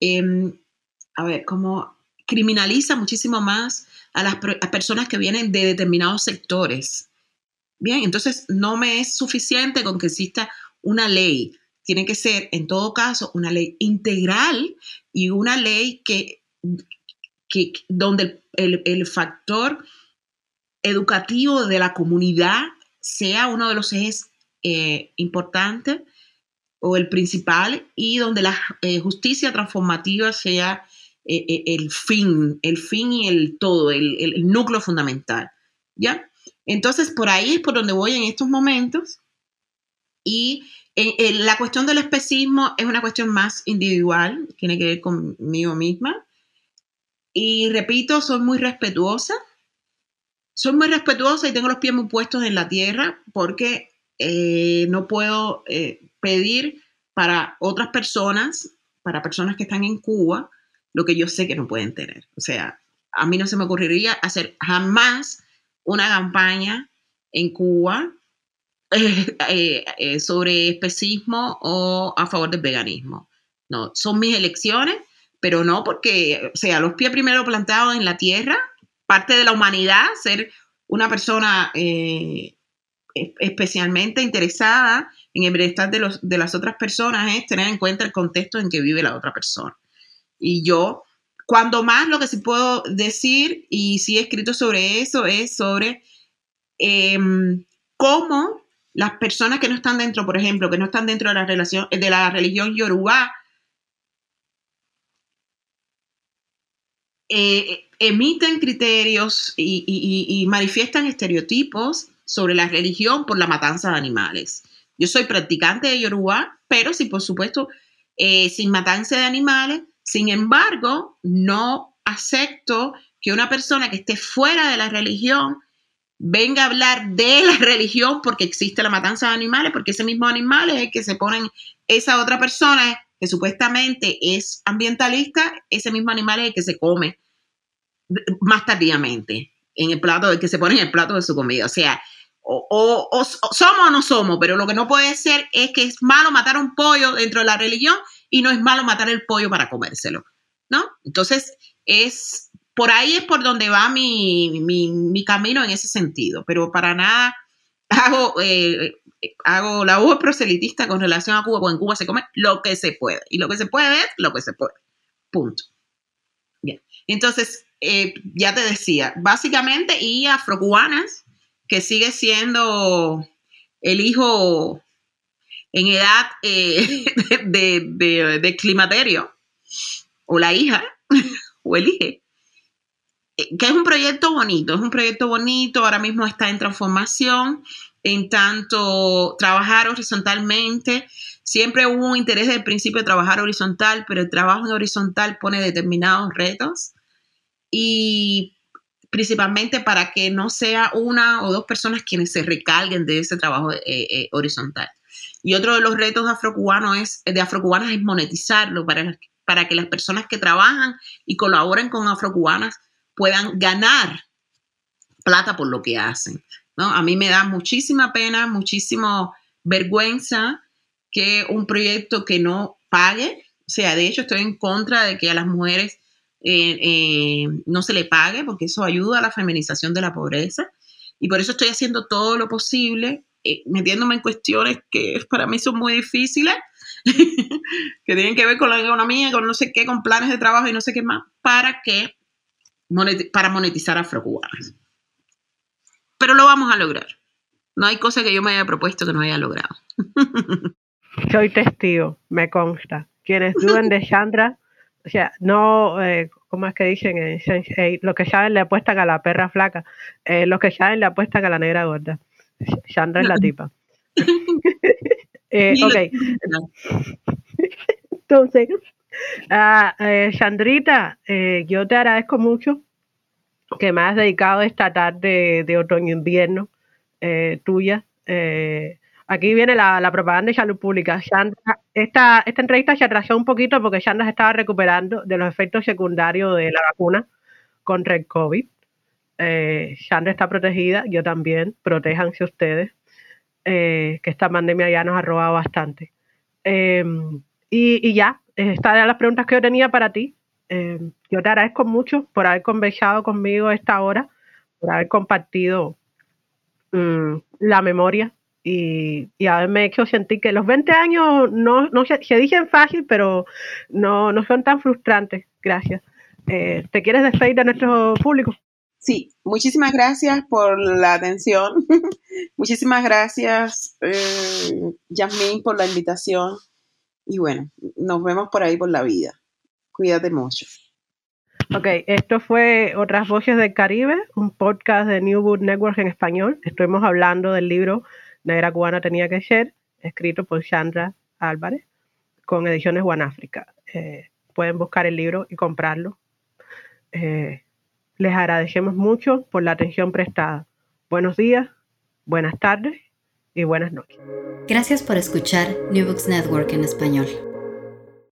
em, a ver, como criminaliza muchísimo más a las, personas que vienen de determinados sectores. Bien, entonces no me es suficiente con que exista una ley. Tiene que ser, en todo caso, una ley integral y una ley que, que donde el, el factor educativo de la comunidad sea uno de los ejes eh, importante o el principal y donde la eh, justicia transformativa sea eh, el fin, el fin y el todo, el, núcleo fundamental. ¿Ya? Entonces, por ahí es por donde voy en estos momentos. Y la cuestión del especismo es una cuestión más individual, tiene que ver conmigo misma. Y repito, soy muy respetuosa. Soy muy respetuosa y tengo los pies muy puestos en la tierra porque eh, no puedo eh, pedir para otras personas, para personas que están en Cuba, lo que yo sé que no pueden tener. O sea, a mí no se me ocurriría hacer jamás una campaña en Cuba <laughs> eh, sobre especismo o a favor del veganismo. No, son mis elecciones, pero no porque, o sea, los pies primero plantados en la tierra, parte de la humanidad, ser una persona especialmente interesada en el bienestar de, los, de las otras personas es tener en cuenta el contexto en que vive la otra persona. Y yo, cuando más lo que sí puedo decir, y sí he escrito sobre eso, es sobre em, cómo las personas que no están dentro, por ejemplo, que no están dentro de la, relación, de la religión yoruba, eh, emiten criterios y manifiestan estereotipos sobre la religión por la matanza de animales. Yo soy practicante de Yoruba, pero sí, por supuesto, eh, sin matanza de animales. Sin embargo, no acepto que una persona que esté fuera de la religión venga a hablar de <laughs> la religión porque existe la matanza de animales, porque ese mismo animal es el que se ponen, esa otra persona que supuestamente es ambientalista, ese mismo animal es el que se come más tardíamente en el plato, el que se pone en el plato de su comida. O sea, o, somos o no somos, pero lo que no puede ser es que es malo matar un pollo dentro de la religión y no es malo matar el pollo para comérselo, ¿no? Entonces, es por ahí es por donde va mi, mi, camino en ese sentido, pero para nada hago, eh, hago la voz proselitista con relación a Cuba, porque en Cuba se come lo que se puede, y lo que se puede es lo que se puede, punto. Bien, entonces, eh, ya te decía, básicamente, y afrocubanas, que sigue siendo el hijo en edad eh, <laughs> de, de, climaterio, o la hija, <laughs> o el hijo, eh, que es un proyecto bonito, es un proyecto bonito, ahora mismo está en transformación, en tanto trabajar horizontalmente, siempre hubo un interés desde el principio de trabajar horizontal, pero el trabajo en horizontal pone determinados retos. Y principalmente para que no sea una o dos personas quienes se recalguen de ese trabajo eh, eh, horizontal. Y otro de los retos afrocubanos es, de afrocubanas es monetizarlo para, para que las personas que trabajan y colaboren con afrocubanas puedan ganar plata por lo que hacen. ¿no? A mí me da muchísima pena, muchísimo vergüenza que un proyecto que no pague, o sea, de hecho estoy en contra de que a las mujeres eh, eh, no se le pague, porque eso ayuda a la feminización de la pobreza. Y por eso estoy haciendo todo lo posible, eh, metiéndome en cuestiones que para mí son muy difíciles, <laughs> que tienen que ver con la economía, con no sé qué, con planes de trabajo y no sé qué más, para que para monetizar afrocubanas. Pero lo vamos a lograr. No hay cosa que yo me haya propuesto que no haya logrado. <laughs> Soy testigo, me consta. Quienes duden de Chandra, o sea, no, eh, ¿cómo es que dicen? Eh, los que saben le apuestan a la perra flaca, eh, los que saben le apuestan a la negra gorda. Chandra es la tipa. <laughs> eh, ok. Entonces, Ah, eh, Sandrita, eh, yo te agradezco mucho que me has dedicado esta tarde de otoño-invierno eh, tuya. Eh, aquí viene la, propaganda de salud pública. esta, esta entrevista se atrasó un poquito porque Sandra se estaba recuperando de los efectos secundarios de la vacuna contra el COVID. Eh, Sandra está protegida, yo también. Protéjanse ustedes, que esta pandemia ya nos ha robado bastante. Y, y, ya, estas eran las preguntas que yo tenía para ti. Eh, yo te agradezco mucho por haber conversado conmigo esta hora, por haber compartido mm, la memoria y, haberme hecho sentir que los 20 años no, se, dicen fácil, pero no, no son tan frustrantes. Gracias. Eh, ¿Te quieres despedir de nuestro público? Sí, muchísimas gracias por la atención. <laughs> muchísimas gracias, eh, por la invitación. Y bueno, nos vemos por ahí por la vida. Cuídate mucho. Ok, esto fue Otras Voces del Caribe, un podcast de New Book Network en español. Estuvimos hablando del libro Negra Cubana tenía que ser, escrito por Chandra Álvarez, con ediciones One África. Eh, pueden buscar el libro y comprarlo. Eh, les agradecemos mucho por la atención prestada. Buenos días, buenas tardes y buenas noches. Gracias por escuchar New Books Network en español.